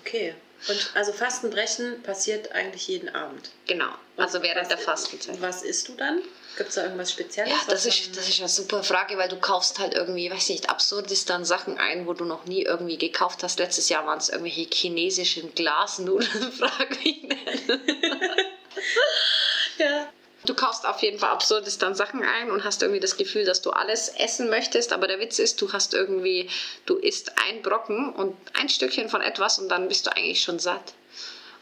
Okay. Und also Fastenbrechen passiert eigentlich jeden Abend. Genau, also während was, der Fastenzeit. Was isst du dann? Gibt es da irgendwas Spezielles? Ja, das ist, das ist eine super Frage, weil du kaufst halt irgendwie, weiß nicht, absurdes dann Sachen ein, wo du noch nie irgendwie gekauft hast. Letztes Jahr waren es irgendwelche chinesischen Glasnudeln, [laughs] frag mich nicht. [laughs] ja. Du kaufst auf jeden Fall absurdes dann Sachen ein und hast irgendwie das Gefühl, dass du alles essen möchtest. Aber der Witz ist, du hast irgendwie, du isst ein Brocken und ein Stückchen von etwas und dann bist du eigentlich schon satt.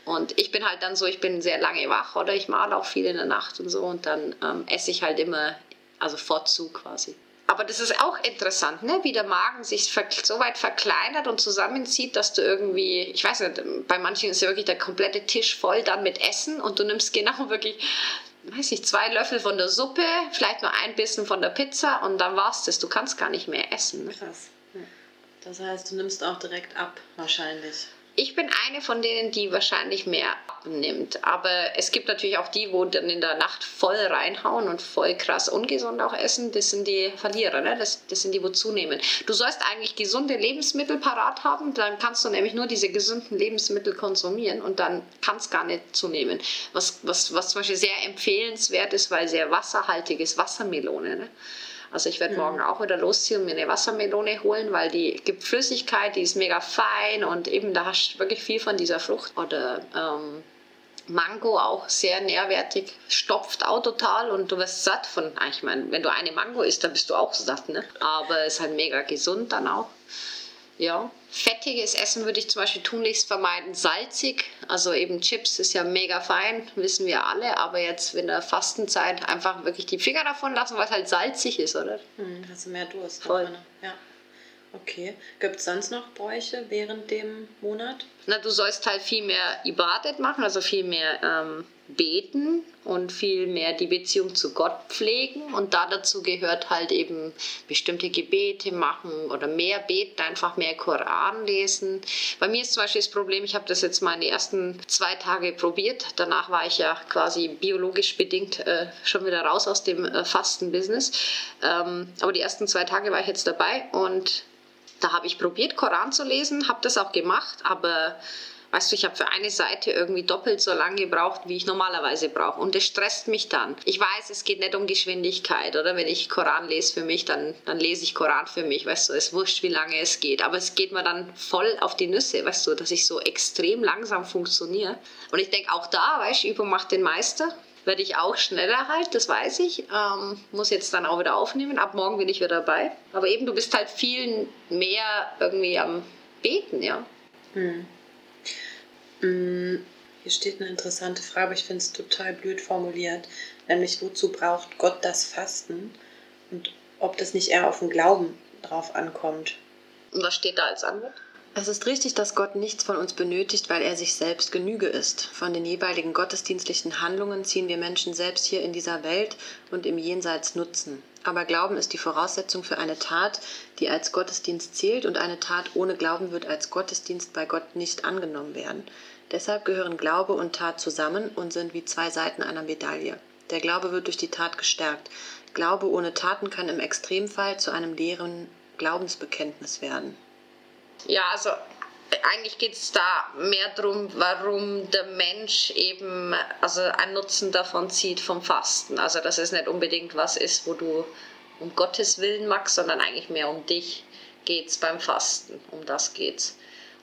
Und ich bin halt dann so, ich bin sehr lange wach oder ich male auch viel in der Nacht und so und dann ähm, esse ich halt immer, also vorzu quasi. Aber das ist auch interessant, ne? wie der Magen sich so weit verkleinert und zusammenzieht, dass du irgendwie, ich weiß nicht, bei manchen ist ja wirklich der komplette Tisch voll dann mit Essen und du nimmst genau wirklich weiß ich, zwei Löffel von der Suppe, vielleicht nur ein bisschen von der Pizza und dann war's das. Du kannst gar nicht mehr essen. Ne? Krass. Das heißt, du nimmst auch direkt ab, wahrscheinlich. Ich bin eine von denen, die wahrscheinlich mehr abnimmt. Aber es gibt natürlich auch die, wo dann in der Nacht voll reinhauen und voll krass ungesund auch essen. Das sind die Verlierer, ne? das, das sind die, wo zunehmen. Du sollst eigentlich gesunde Lebensmittel parat haben, dann kannst du nämlich nur diese gesunden Lebensmittel konsumieren und dann kann es gar nicht zunehmen. Was, was, was zum Beispiel sehr empfehlenswert ist, weil sehr wasserhaltig ist, Wassermelone. Ne? Also ich werde mhm. morgen auch wieder losziehen und mir eine Wassermelone holen, weil die gibt Flüssigkeit, die ist mega fein und eben da hast du wirklich viel von dieser Frucht. Oder ähm, Mango auch sehr nährwertig, stopft auch total und du wirst satt von, ich meine, wenn du eine Mango isst, dann bist du auch satt, ne? Aber ist halt mega gesund dann auch. Ja, fettiges Essen würde ich zum Beispiel tunlichst vermeiden. Salzig, also eben Chips ist ja mega fein, wissen wir alle, aber jetzt in der Fastenzeit einfach wirklich die Finger davon lassen, weil es halt salzig ist, oder? Hm, hast du mehr Durst. Voll. Ja. Okay. Gibt es sonst noch Bräuche während dem Monat? Na, du sollst halt viel mehr Ibadet machen, also viel mehr ähm, beten und viel mehr die Beziehung zu Gott pflegen. Und da dazu gehört halt eben bestimmte Gebete machen oder mehr beten, einfach mehr Koran lesen. Bei mir ist zum Beispiel das Problem, ich habe das jetzt mal in den ersten zwei Tage probiert. Danach war ich ja quasi biologisch bedingt äh, schon wieder raus aus dem äh, Fasten-Business. Ähm, aber die ersten zwei Tage war ich jetzt dabei und da habe ich probiert, Koran zu lesen, habe das auch gemacht, aber Weißt du, ich habe für eine Seite irgendwie doppelt so lange gebraucht, wie ich normalerweise brauche. Und das stresst mich dann. Ich weiß, es geht nicht um Geschwindigkeit, oder? Wenn ich Koran lese für mich, dann, dann lese ich Koran für mich, weißt du, es wurscht, wie lange es geht. Aber es geht mir dann voll auf die Nüsse, weißt du, dass ich so extrem langsam funktioniere. Und ich denke auch da, weißt du, Übung macht den Meister werde ich auch schneller halt, das weiß ich. Ähm, muss jetzt dann auch wieder aufnehmen. Ab morgen bin ich wieder dabei. Aber eben, du bist halt viel mehr irgendwie am Beten, ja. Hm. Hm. Hier steht eine interessante Frage, aber ich finde es total blöd formuliert. Nämlich, wozu braucht Gott das Fasten? Und ob das nicht eher auf den Glauben drauf ankommt. Und was steht da als Antwort? Es ist richtig, dass Gott nichts von uns benötigt, weil er sich selbst Genüge ist. Von den jeweiligen gottesdienstlichen Handlungen ziehen wir Menschen selbst hier in dieser Welt und im Jenseits Nutzen. Aber Glauben ist die Voraussetzung für eine Tat, die als Gottesdienst zählt und eine Tat ohne Glauben wird als Gottesdienst bei Gott nicht angenommen werden. Deshalb gehören Glaube und Tat zusammen und sind wie zwei Seiten einer Medaille. Der Glaube wird durch die Tat gestärkt. Glaube ohne Taten kann im Extremfall zu einem leeren Glaubensbekenntnis werden. Ja, also eigentlich geht es da mehr darum, warum der Mensch eben also einen Nutzen davon zieht vom Fasten. Also dass es nicht unbedingt was ist, wo du um Gottes Willen magst, sondern eigentlich mehr um dich geht es beim Fasten. Um das geht's.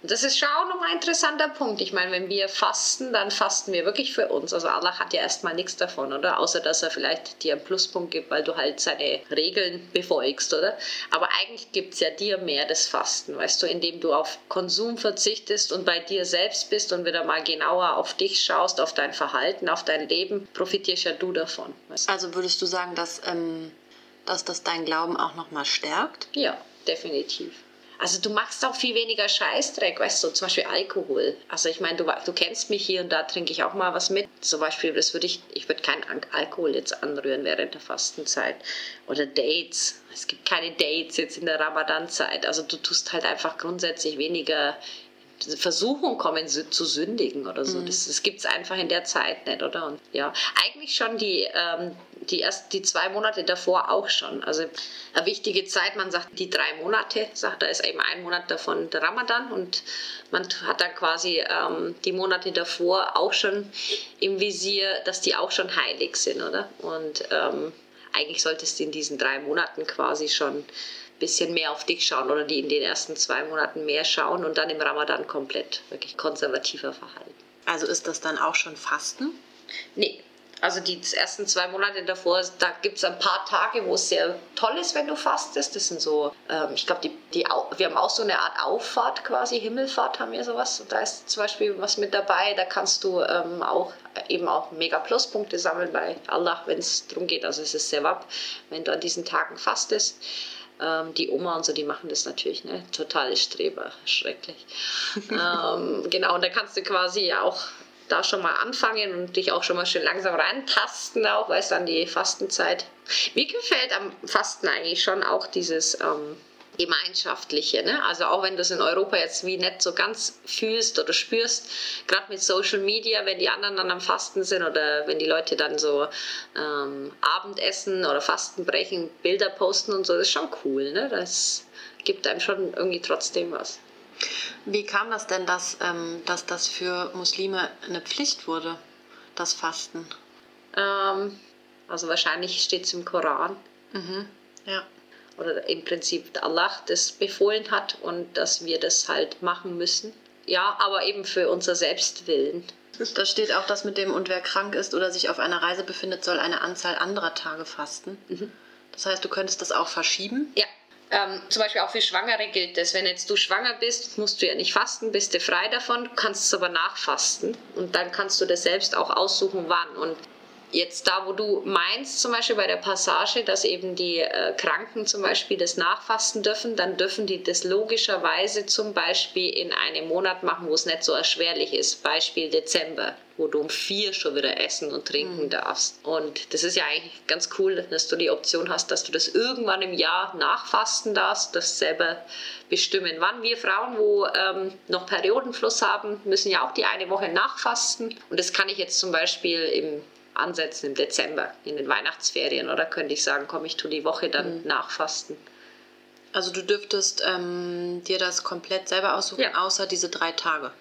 Und das ist schon auch nochmal ein interessanter Punkt. Ich meine, wenn wir fasten, dann fasten wir wirklich für uns. Also Allah hat ja erstmal nichts davon, oder? Außer dass er vielleicht dir einen Pluspunkt gibt, weil du halt seine Regeln befolgst, oder? Aber eigentlich gibt es ja dir mehr das Fasten, weißt du, indem du auf Konsum verzichtest und bei dir selbst bist und wieder mal genauer auf dich schaust, auf dein Verhalten, auf dein Leben, profitierst ja du davon. Weißt du? Also würdest du sagen, dass, ähm, dass das dein Glauben auch nochmal stärkt? Ja, definitiv. Also du machst auch viel weniger Scheißdreck, weißt du, zum Beispiel Alkohol. Also ich meine, du, du kennst mich hier und da trinke ich auch mal was mit. Zum Beispiel, das würde ich, ich würde keinen Alkohol jetzt anrühren während der Fastenzeit. Oder Dates. Es gibt keine Dates jetzt in der Ramadan-Zeit. Also du tust halt einfach grundsätzlich weniger Versuchung kommen zu sündigen oder so. Mhm. Das, das gibt es einfach in der Zeit nicht, oder? Und ja, eigentlich schon die, ähm, die erst die zwei Monate davor auch schon. Also eine wichtige Zeit, man sagt die drei Monate, sagt, da ist eben ein Monat davon der Ramadan und man hat dann quasi ähm, die Monate davor auch schon im Visier, dass die auch schon heilig sind, oder? Und ähm, eigentlich solltest du in diesen drei Monaten quasi schon bisschen mehr auf dich schauen oder die in den ersten zwei Monaten mehr schauen und dann im Ramadan komplett wirklich konservativer verhalten. Also ist das dann auch schon Fasten? Nee, also die ersten zwei Monate davor, da gibt es ein paar Tage, wo es sehr toll ist, wenn du fastest. Das sind so, ähm, ich glaube, die, die, wir haben auch so eine Art Auffahrt quasi, Himmelfahrt haben wir sowas. Und da ist zum Beispiel was mit dabei, da kannst du ähm, auch eben auch mega Pluspunkte sammeln bei Allah, wenn es darum geht. Also es ist sehr wapp, wenn du an diesen Tagen fastest. Ähm, die Oma und so, die machen das natürlich, ne? Totale Streber, schrecklich. [laughs] ähm, genau, und da kannst du quasi auch da schon mal anfangen und dich auch schon mal schön langsam reintasten, auch weißt du, an die Fastenzeit. Mir gefällt am Fasten eigentlich schon auch dieses ähm, Gemeinschaftliche. Ne? Also auch wenn du es in Europa jetzt wie nicht so ganz fühlst oder spürst, gerade mit Social Media, wenn die anderen dann am Fasten sind oder wenn die Leute dann so ähm, Abendessen oder Fasten brechen, Bilder posten und so, das ist schon cool. Ne? Das gibt einem schon irgendwie trotzdem was. Wie kam das denn, dass, ähm, dass das für Muslime eine Pflicht wurde, das Fasten? Ähm, also wahrscheinlich steht es im Koran. Mhm. Ja. Oder im Prinzip Allah das befohlen hat und dass wir das halt machen müssen. Ja, aber eben für unser Selbstwillen. Da steht auch das mit dem, und wer krank ist oder sich auf einer Reise befindet, soll eine Anzahl anderer Tage fasten. Mhm. Das heißt, du könntest das auch verschieben? Ja, ähm, zum Beispiel auch für Schwangere gilt das. Wenn jetzt du schwanger bist, musst du ja nicht fasten, bist du frei davon, kannst es aber nachfasten und dann kannst du das selbst auch aussuchen, wann. Und jetzt da, wo du meinst, zum Beispiel bei der Passage, dass eben die äh, Kranken zum Beispiel das nachfasten dürfen, dann dürfen die das logischerweise zum Beispiel in einem Monat machen, wo es nicht so erschwerlich ist. Beispiel Dezember, wo du um vier schon wieder essen und trinken mhm. darfst. Und das ist ja eigentlich ganz cool, dass du die Option hast, dass du das irgendwann im Jahr nachfasten darfst, das selber bestimmen. Wann wir Frauen, wo ähm, noch Periodenfluss haben, müssen ja auch die eine Woche nachfasten. Und das kann ich jetzt zum Beispiel im ansetzen im Dezember, in den Weihnachtsferien, oder könnte ich sagen, komm, ich tue die Woche dann mhm. nachfasten. Also du dürftest ähm, dir das komplett selber aussuchen, ja. außer diese drei Tage.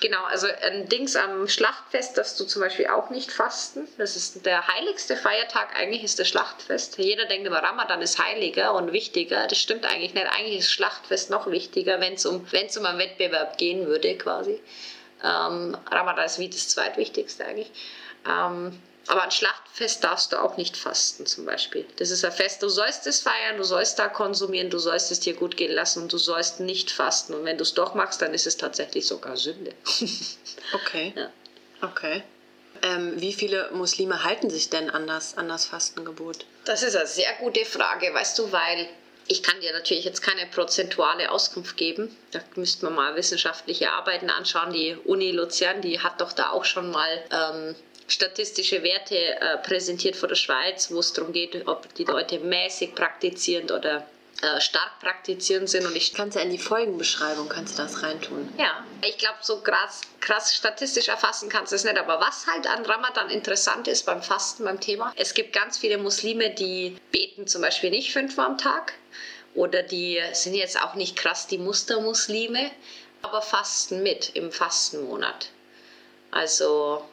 Genau, also ein Dings am Schlachtfest darfst du zum Beispiel auch nicht fasten. Das ist der heiligste Feiertag, eigentlich ist das Schlachtfest. Jeder denkt immer, Ramadan ist heiliger und wichtiger. Das stimmt eigentlich nicht. Eigentlich ist Schlachtfest noch wichtiger, wenn es um, wenn's um einen Wettbewerb gehen würde quasi. Ähm, Ramadan ist wie das zweitwichtigste eigentlich. Ähm, aber ein Schlachtfest darfst du auch nicht fasten zum Beispiel. Das ist ein Fest, du sollst es feiern, du sollst da konsumieren, du sollst es dir gut gehen lassen und du sollst nicht fasten. Und wenn du es doch machst, dann ist es tatsächlich sogar Sünde. [laughs] Okay. Ja. Okay. Ähm, wie viele Muslime halten sich denn an das, an das Fastengebot? Das ist eine sehr gute Frage, weißt du, weil ich kann dir natürlich jetzt keine prozentuale Auskunft geben. Da müsste man mal wissenschaftliche Arbeiten anschauen. Die Uni Luzern, die hat doch da auch schon mal ähm, statistische Werte äh, präsentiert vor der Schweiz, wo es darum geht, ob die Leute mäßig praktizierend oder äh, stark praktizierend sind. Und ich Kannst du in die Folgenbeschreibung kannst du das reintun? ja, ich glaube, so krass, krass statistisch erfassen kannst du es nicht. Aber was halt an Ramadan interessant ist beim Fasten, beim Thema, es gibt ganz viele Muslime, die beten zum Beispiel nicht fünfmal am Tag. Oder die sind jetzt auch nicht krass die Mustermuslime, aber fasten mit im Fastenmonat. Also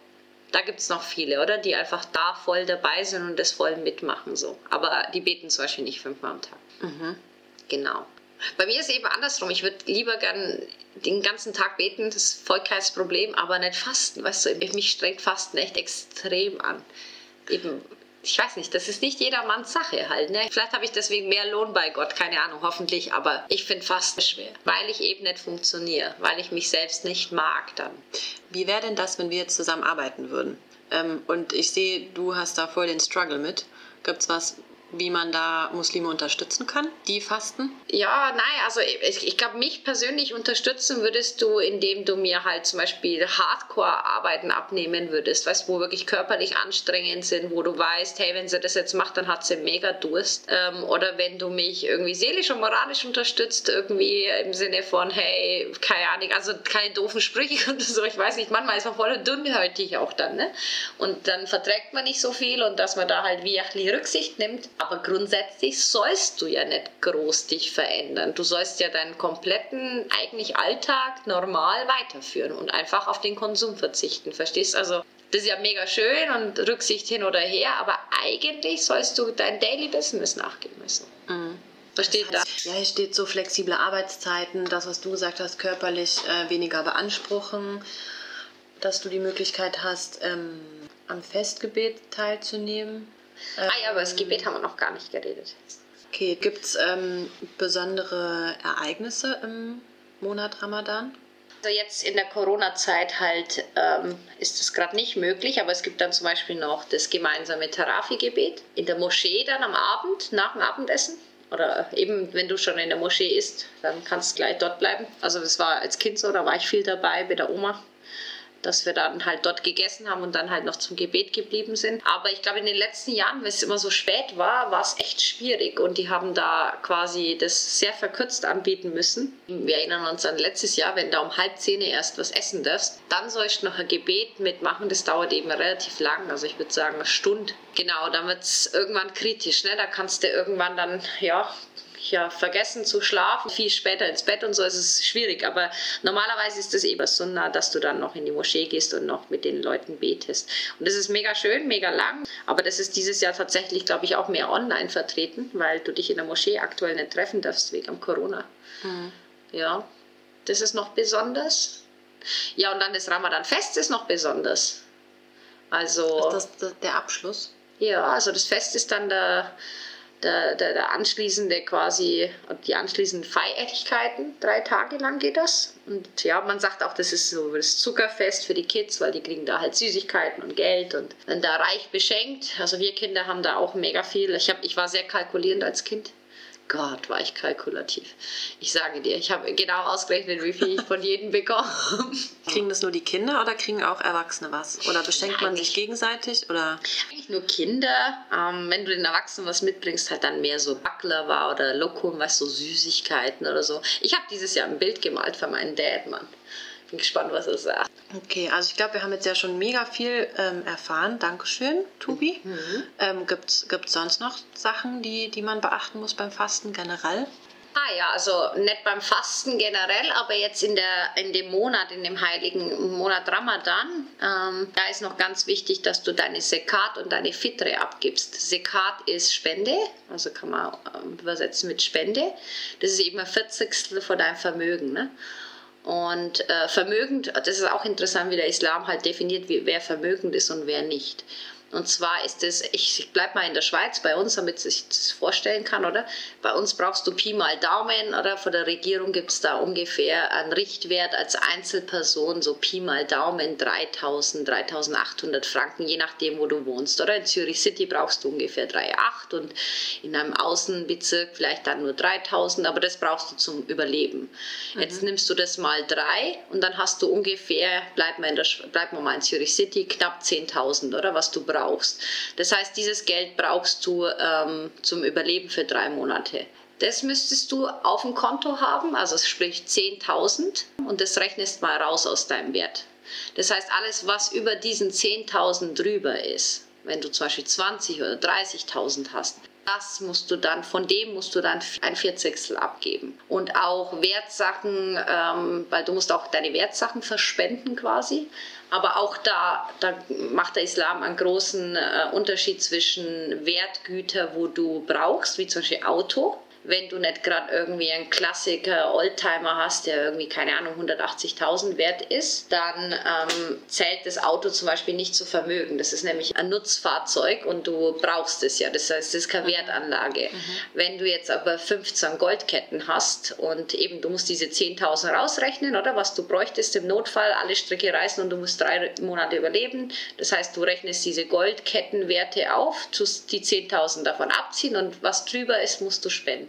da gibt es noch viele, oder? Die einfach da voll dabei sind und das voll mitmachen. so. Aber die beten zum Beispiel nicht fünfmal am Tag. Genau. Bei mir ist es eben andersrum. Ich würde lieber gern den ganzen Tag beten, das ist voll kein Problem, aber nicht fasten. Weißt du, mich strengt Fasten echt extrem an. Eben, ich weiß nicht, das ist nicht jedermanns Sache halt. Ne? Vielleicht habe ich deswegen mehr Lohn bei Gott, keine Ahnung, hoffentlich, aber ich finde Fasten schwer, weil ich eben nicht funktioniere, weil ich mich selbst nicht mag dann. Wie wäre denn das, wenn wir jetzt zusammen arbeiten würden? Ähm, und ich sehe, du hast da voll den Struggle mit. Gibt es was, wie man da Muslime unterstützen kann, die fasten? Ja, nein, also ich, ich glaube, mich persönlich unterstützen würdest du, indem du mir halt zum Beispiel Hardcore-Arbeiten abnehmen würdest, weißt wo wirklich körperlich anstrengend sind, wo du weißt, hey, wenn sie das jetzt macht, dann hat sie mega Durst. Ähm, oder wenn du mich irgendwie seelisch und moralisch unterstützt, irgendwie im Sinne von, hey, keine Ahnung, also keine doofen Sprüche [laughs] und so, ich weiß nicht, manchmal ist man voll dünnhäutig auch dann, ne? Und dann verträgt man nicht so viel und dass man da halt wie Rücksicht nimmt. Aber grundsätzlich sollst du ja nicht groß dich verändern. Du sollst ja deinen kompletten eigentlich Alltag normal weiterführen und einfach auf den Konsum verzichten. Verstehst? Also das ist ja mega schön und Rücksicht hin oder her, aber eigentlich sollst du dein Daily Business nachgehen müssen. Versteht Das heißt, ja, hier steht so flexible Arbeitszeiten, das, was du gesagt hast, körperlich äh, weniger beanspruchen, dass du die Möglichkeit hast, ähm, am Festgebet teilzunehmen. Ah ja, aber das Gebet haben wir noch gar nicht geredet. Okay, gibt es ähm, besondere Ereignisse im Monat Ramadan? Also jetzt in der Corona-Zeit halt ähm, ist das gerade nicht möglich, aber es gibt dann zum Beispiel noch das gemeinsame Tarafi-Gebet in der Moschee dann am Abend, nach dem Abendessen. Oder eben, wenn du schon in der Moschee isst, dann kannst du gleich dort bleiben. Also das war als Kind so, da war ich viel dabei bei der Oma dass wir dann halt dort gegessen haben und dann halt noch zum Gebet geblieben sind. Aber ich glaube, in den letzten Jahren, weil es immer so spät war, war es echt schwierig und die haben da quasi das sehr verkürzt anbieten müssen. Wir erinnern uns an letztes Jahr, wenn du um halb zehn erst was essen darfst, dann sollst du noch ein Gebet mitmachen. Das dauert eben relativ lang, also ich würde sagen eine Stunde. Genau, dann wird es irgendwann kritisch. Ne? Da kannst du irgendwann dann, ja, ja, vergessen zu schlafen, viel später ins Bett und so, ist es schwierig. Aber normalerweise ist es eben so nah, dass du dann noch in die Moschee gehst und noch mit den Leuten betest. Und das ist mega schön, mega lang. Aber das ist dieses Jahr tatsächlich, glaube ich, auch mehr online vertreten, weil du dich in der Moschee aktuell nicht treffen darfst wegen Corona. Ja, das ist noch besonders. Ja, und dann das Ramadan-Fest ist noch besonders. Also. Ist das, das der Abschluss? Ja, also das Fest ist dann der, der, der, der anschließende quasi, die anschließenden Feierlichkeiten. Drei Tage lang geht das. Und ja, man sagt auch, das ist so das Zuckerfest für die Kids, weil die kriegen da halt Süßigkeiten und Geld und werden da reich beschenkt. Also wir Kinder haben da auch mega viel. Ich, hab, ich war sehr kalkulierend als Kind. Gott, war ich kalkulativ. Ich sage dir, ich habe genau ausgerechnet, wie viel ich von jedem bekomme. Kriegen das nur die Kinder oder kriegen auch Erwachsene was? Oder beschenkt man sich gegenseitig? Oder? Eigentlich nur Kinder. Ähm, wenn du den Erwachsenen was mitbringst, halt dann mehr so Baklava oder Lokum, was so Süßigkeiten oder so. Ich habe dieses Jahr ein Bild gemalt für meinen Dad, Mann. Bin gespannt, was er sagt. Okay, also ich glaube, wir haben jetzt ja schon mega viel ähm, erfahren. Dankeschön, Tobi. Ähm, Gibt es sonst noch Sachen, die, die man beachten muss beim Fasten generell? Ah ja, also nicht beim Fasten generell, aber jetzt in, der, in dem Monat, in dem heiligen Monat Ramadan, ähm, da ist noch ganz wichtig, dass du deine Sekat und deine Fitre abgibst. Sekat ist Spende, also kann man ähm, übersetzen mit Spende. Das ist eben ein Vierzigstel von deinem Vermögen. Ne? Und äh, vermögend, das ist auch interessant, wie der Islam halt definiert, wer vermögend ist und wer nicht. Und zwar ist es, ich bleibe mal in der Schweiz bei uns, damit sich das vorstellen kann, oder? Bei uns brauchst du Pi mal Daumen, oder? Von der Regierung gibt es da ungefähr einen Richtwert als Einzelperson, so Pi mal Daumen 3000, 3800 Franken, je nachdem, wo du wohnst, oder? In Zürich City brauchst du ungefähr 3,8 und in einem Außenbezirk vielleicht dann nur 3000, aber das brauchst du zum Überleben. Mhm. Jetzt nimmst du das mal drei und dann hast du ungefähr, bleib mal, in der, bleib mal in Zürich City, knapp 10.000, oder? Was du brauchst brauchst. Das heißt, dieses Geld brauchst du ähm, zum Überleben für drei Monate. Das müsstest du auf dem Konto haben, also sprich 10.000 und das rechnest mal raus aus deinem Wert. Das heißt, alles, was über diesen 10.000 drüber ist, wenn du zum Beispiel 20 oder 30.000 hast, das musst du dann, von dem musst du dann ein Vierzigstel abgeben. Und auch Wertsachen, ähm, weil du musst auch deine Wertsachen verspenden quasi. Aber auch da, da macht der Islam einen großen äh, Unterschied zwischen Wertgüter, wo du brauchst, wie zum Beispiel Auto, wenn du nicht gerade irgendwie einen Klassiker Oldtimer hast, der irgendwie, keine Ahnung, 180.000 wert ist, dann ähm, zählt das Auto zum Beispiel nicht zu Vermögen. Das ist nämlich ein Nutzfahrzeug und du brauchst es ja. Das heißt, es ist keine mhm. Wertanlage. Mhm. Wenn du jetzt aber 15 Goldketten hast und eben du musst diese 10.000 rausrechnen, oder was du bräuchtest im Notfall, alle Stricke reißen und du musst drei Monate überleben. Das heißt, du rechnest diese Goldkettenwerte auf, tust die 10.000 davon abziehen und was drüber ist, musst du spenden.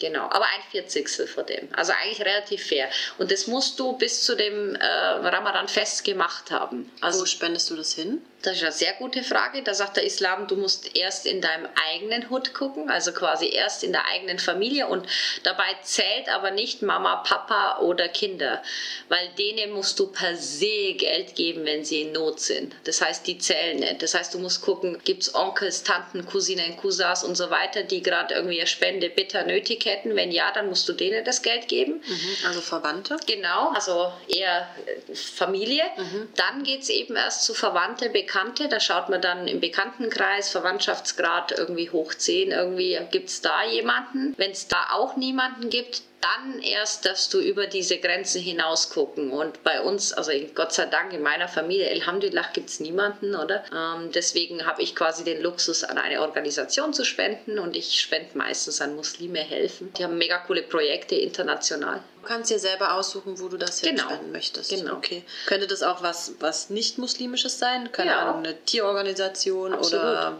Genau, aber ein Vierzigstel von dem. Also eigentlich relativ fair. Und das musst du bis zu dem äh, Ramadan-Fest gemacht haben. Also, Wo spendest du das hin? Das ist eine sehr gute Frage. Da sagt der Islam, du musst erst in deinem eigenen Hut gucken, also quasi erst in der eigenen Familie und dabei zählt aber nicht Mama, Papa oder Kinder, weil denen musst du per se Geld geben, wenn sie in Not sind. Das heißt, die zählen nicht. Das heißt, du musst gucken, gibt es Onkels, Tanten, Cousinen, Cousins und so weiter, die gerade irgendwie eine Spende bitter nötig hätten. Wenn ja, dann musst du denen das Geld geben. Mhm, also Verwandte? Genau, also eher äh, Familie. Mhm. Dann geht es eben erst zu Verwandte, Bekannte, Bekannte, da schaut man dann im Bekanntenkreis, Verwandtschaftsgrad irgendwie hoch 10, irgendwie gibt es da jemanden. Wenn es da auch niemanden gibt, dann erst, dass du über diese Grenzen hinaus gucken. Und bei uns, also Gott sei Dank in meiner Familie, Alhamdulillah, gibt es niemanden, oder? Ähm, deswegen habe ich quasi den Luxus, an eine Organisation zu spenden und ich spende meistens an Muslime helfen. Die haben mega coole Projekte international. Du kannst dir selber aussuchen, wo du das genau. spenden möchtest. Genau. Okay. Könnte das auch was, was nicht muslimisches sein? Keine ja. Ahnung, eine Tierorganisation Absolut. oder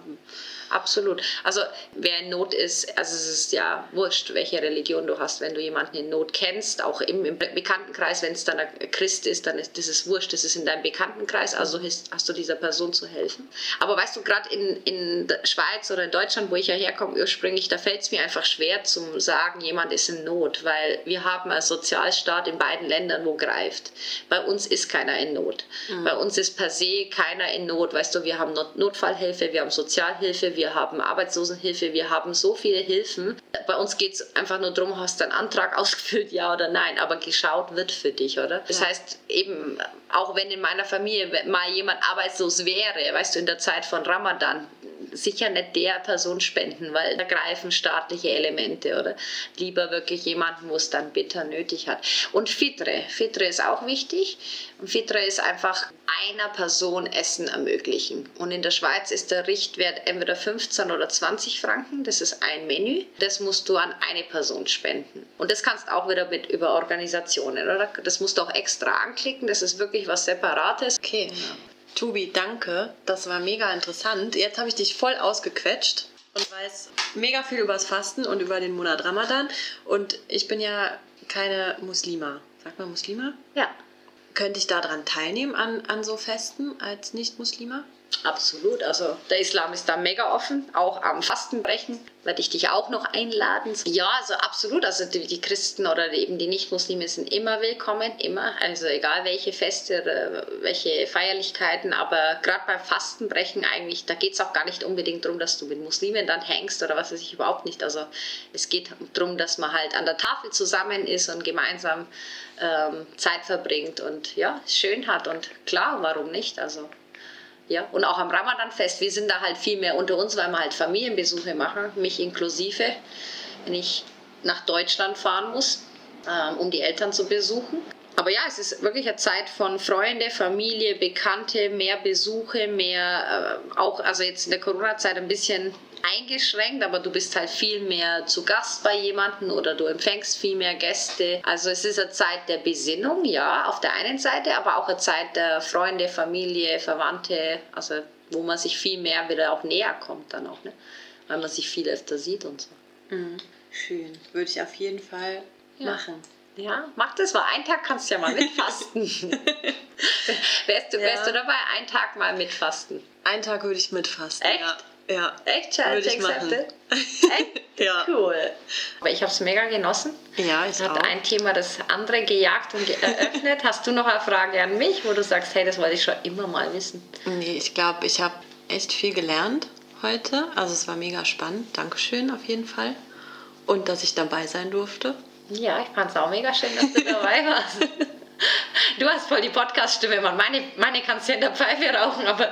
Absolut. Also wer in Not ist, also es ist ja wurscht, welche Religion du hast. Wenn du jemanden in Not kennst, auch im, im Bekanntenkreis, wenn es dann ein Christ ist, dann ist das ist wurscht, das ist in deinem Bekanntenkreis, also hast, hast du dieser Person zu helfen. Aber weißt du, gerade in, in der Schweiz oder in Deutschland, wo ich ja herkomme ursprünglich, da fällt es mir einfach schwer zu sagen, jemand ist in Not, weil wir haben einen Sozialstaat in beiden Ländern, wo greift. Bei uns ist keiner in Not. Mhm. Bei uns ist per se keiner in Not. Weißt du, wir haben Notfallhilfe, wir haben Sozialhilfe, wir haben Arbeitslosenhilfe, wir haben so viele Hilfen. Bei uns geht es einfach nur darum, hast du einen Antrag [laughs] ausgefüllt, ja oder nein, aber geschaut wird für dich, oder? Das ja. heißt, eben, auch wenn in meiner Familie mal jemand arbeitslos wäre, weißt du, in der Zeit von Ramadan, sicher nicht der Person spenden, weil da greifen staatliche Elemente oder lieber wirklich jemanden, wo es dann bitter nötig hat. Und Fitre, Fitre ist auch wichtig. Und Fitre ist einfach einer Person Essen ermöglichen. Und in der Schweiz ist der Richtwert entweder 15 oder 20 Franken. Das ist ein Menü. Das musst du an eine Person spenden. Und das kannst auch wieder mit über Organisationen, oder? Das musst du auch extra anklicken. Das ist wirklich was Separates. Okay. Tobi, danke. Das war mega interessant. Jetzt habe ich dich voll ausgequetscht und weiß mega viel über das Fasten und über den Monat Ramadan. Und ich bin ja keine Muslima. Sagt man Muslima? Ja. Könnte ich daran teilnehmen, an, an so Festen als Nicht-Muslima? Absolut. Also der Islam ist da mega offen, auch am Fastenbrechen werde ich dich auch noch einladen. Ja, also absolut. Also die, die Christen oder eben die Nicht-Muslime sind immer willkommen, immer. Also egal welche Feste oder welche Feierlichkeiten, aber gerade beim Fastenbrechen eigentlich, da geht es auch gar nicht unbedingt darum, dass du mit Muslimen dann hängst oder was weiß ich überhaupt nicht. Also es geht darum, dass man halt an der Tafel zusammen ist und gemeinsam ähm, Zeit verbringt und ja, schön hat und klar, warum nicht? Also ja, und auch am Ramadanfest, wir sind da halt viel mehr unter uns, weil wir halt Familienbesuche machen, mich inklusive, wenn ich nach Deutschland fahren muss, ähm, um die Eltern zu besuchen. Aber ja, es ist wirklich eine Zeit von Freunde, Familie, Bekannte, mehr Besuche, mehr äh, auch, also jetzt in der Corona-Zeit ein bisschen eingeschränkt, aber du bist halt viel mehr zu Gast bei jemandem oder du empfängst viel mehr Gäste. Also es ist eine Zeit der Besinnung, ja, auf der einen Seite, aber auch eine Zeit der Freunde, Familie, Verwandte, also wo man sich viel mehr wieder auch näher kommt dann auch, ne? weil man sich viel öfter sieht und so. Mhm. Schön, würde ich auf jeden Fall ja. machen. Ja, mach das mal. Einen Tag kannst du ja mal mitfasten. [laughs] wärst, du, wärst ja. du dabei, einen Tag mal mitfasten? Einen Tag würde ich mitfasten. Echt? Ja. Ja. Echt? Challenge accepted? Echt? [laughs] ja. Cool. Aber ich habe es mega genossen. Ja, ich Hat auch. ein Thema das andere gejagt und eröffnet. Hast du noch eine Frage an mich, wo du sagst, hey, das wollte ich schon immer mal wissen? Nee, ich glaube, ich habe echt viel gelernt heute. Also es war mega spannend. Dankeschön auf jeden Fall. Und dass ich dabei sein durfte. Ja, ich fand es auch mega schön, dass du dabei [laughs] warst. Du hast voll die Podcast-Stimme, Mann. Meine, meine kannst du in der Pfeife rauchen, aber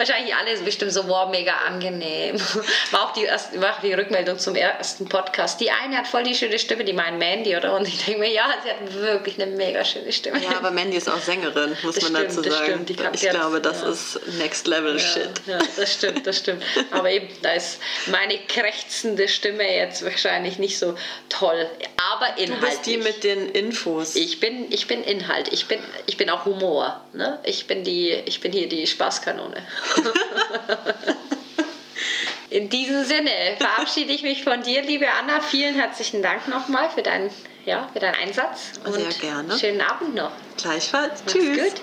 wahrscheinlich alle bestimmt so, wow, mega angenehm. [laughs] War auch die, erste, war die Rückmeldung zum ersten Podcast. Die eine hat voll die schöne Stimme, die meint Mandy, oder? Und ich denke mir, ja, sie hat wirklich eine mega schöne Stimme. Ja, aber Mandy ist auch Sängerin, muss Das man stimmt, dazu sagen. ich jetzt- glaube, das ja. ist Next Level Shit. Ja, das stimmt, das stimmt. [laughs] Aber eben, da ist meine krächzende Stimme jetzt wahrscheinlich nicht so toll. Aber Du inhaltlich. bist die mit den Infos. Ich bin, ich bin Inhalt, ich bin, ich bin auch Humor. Ne? Ich, bin die, ich bin hier die Spaßkanone. [laughs] In diesem Sinne verabschiede ich mich von dir, liebe Anna. Vielen herzlichen Dank nochmal für deinen, ja, für deinen Einsatz. Sehr und gerne. Schönen Abend noch. Gleichfalls. Mach's Tschüss. gut.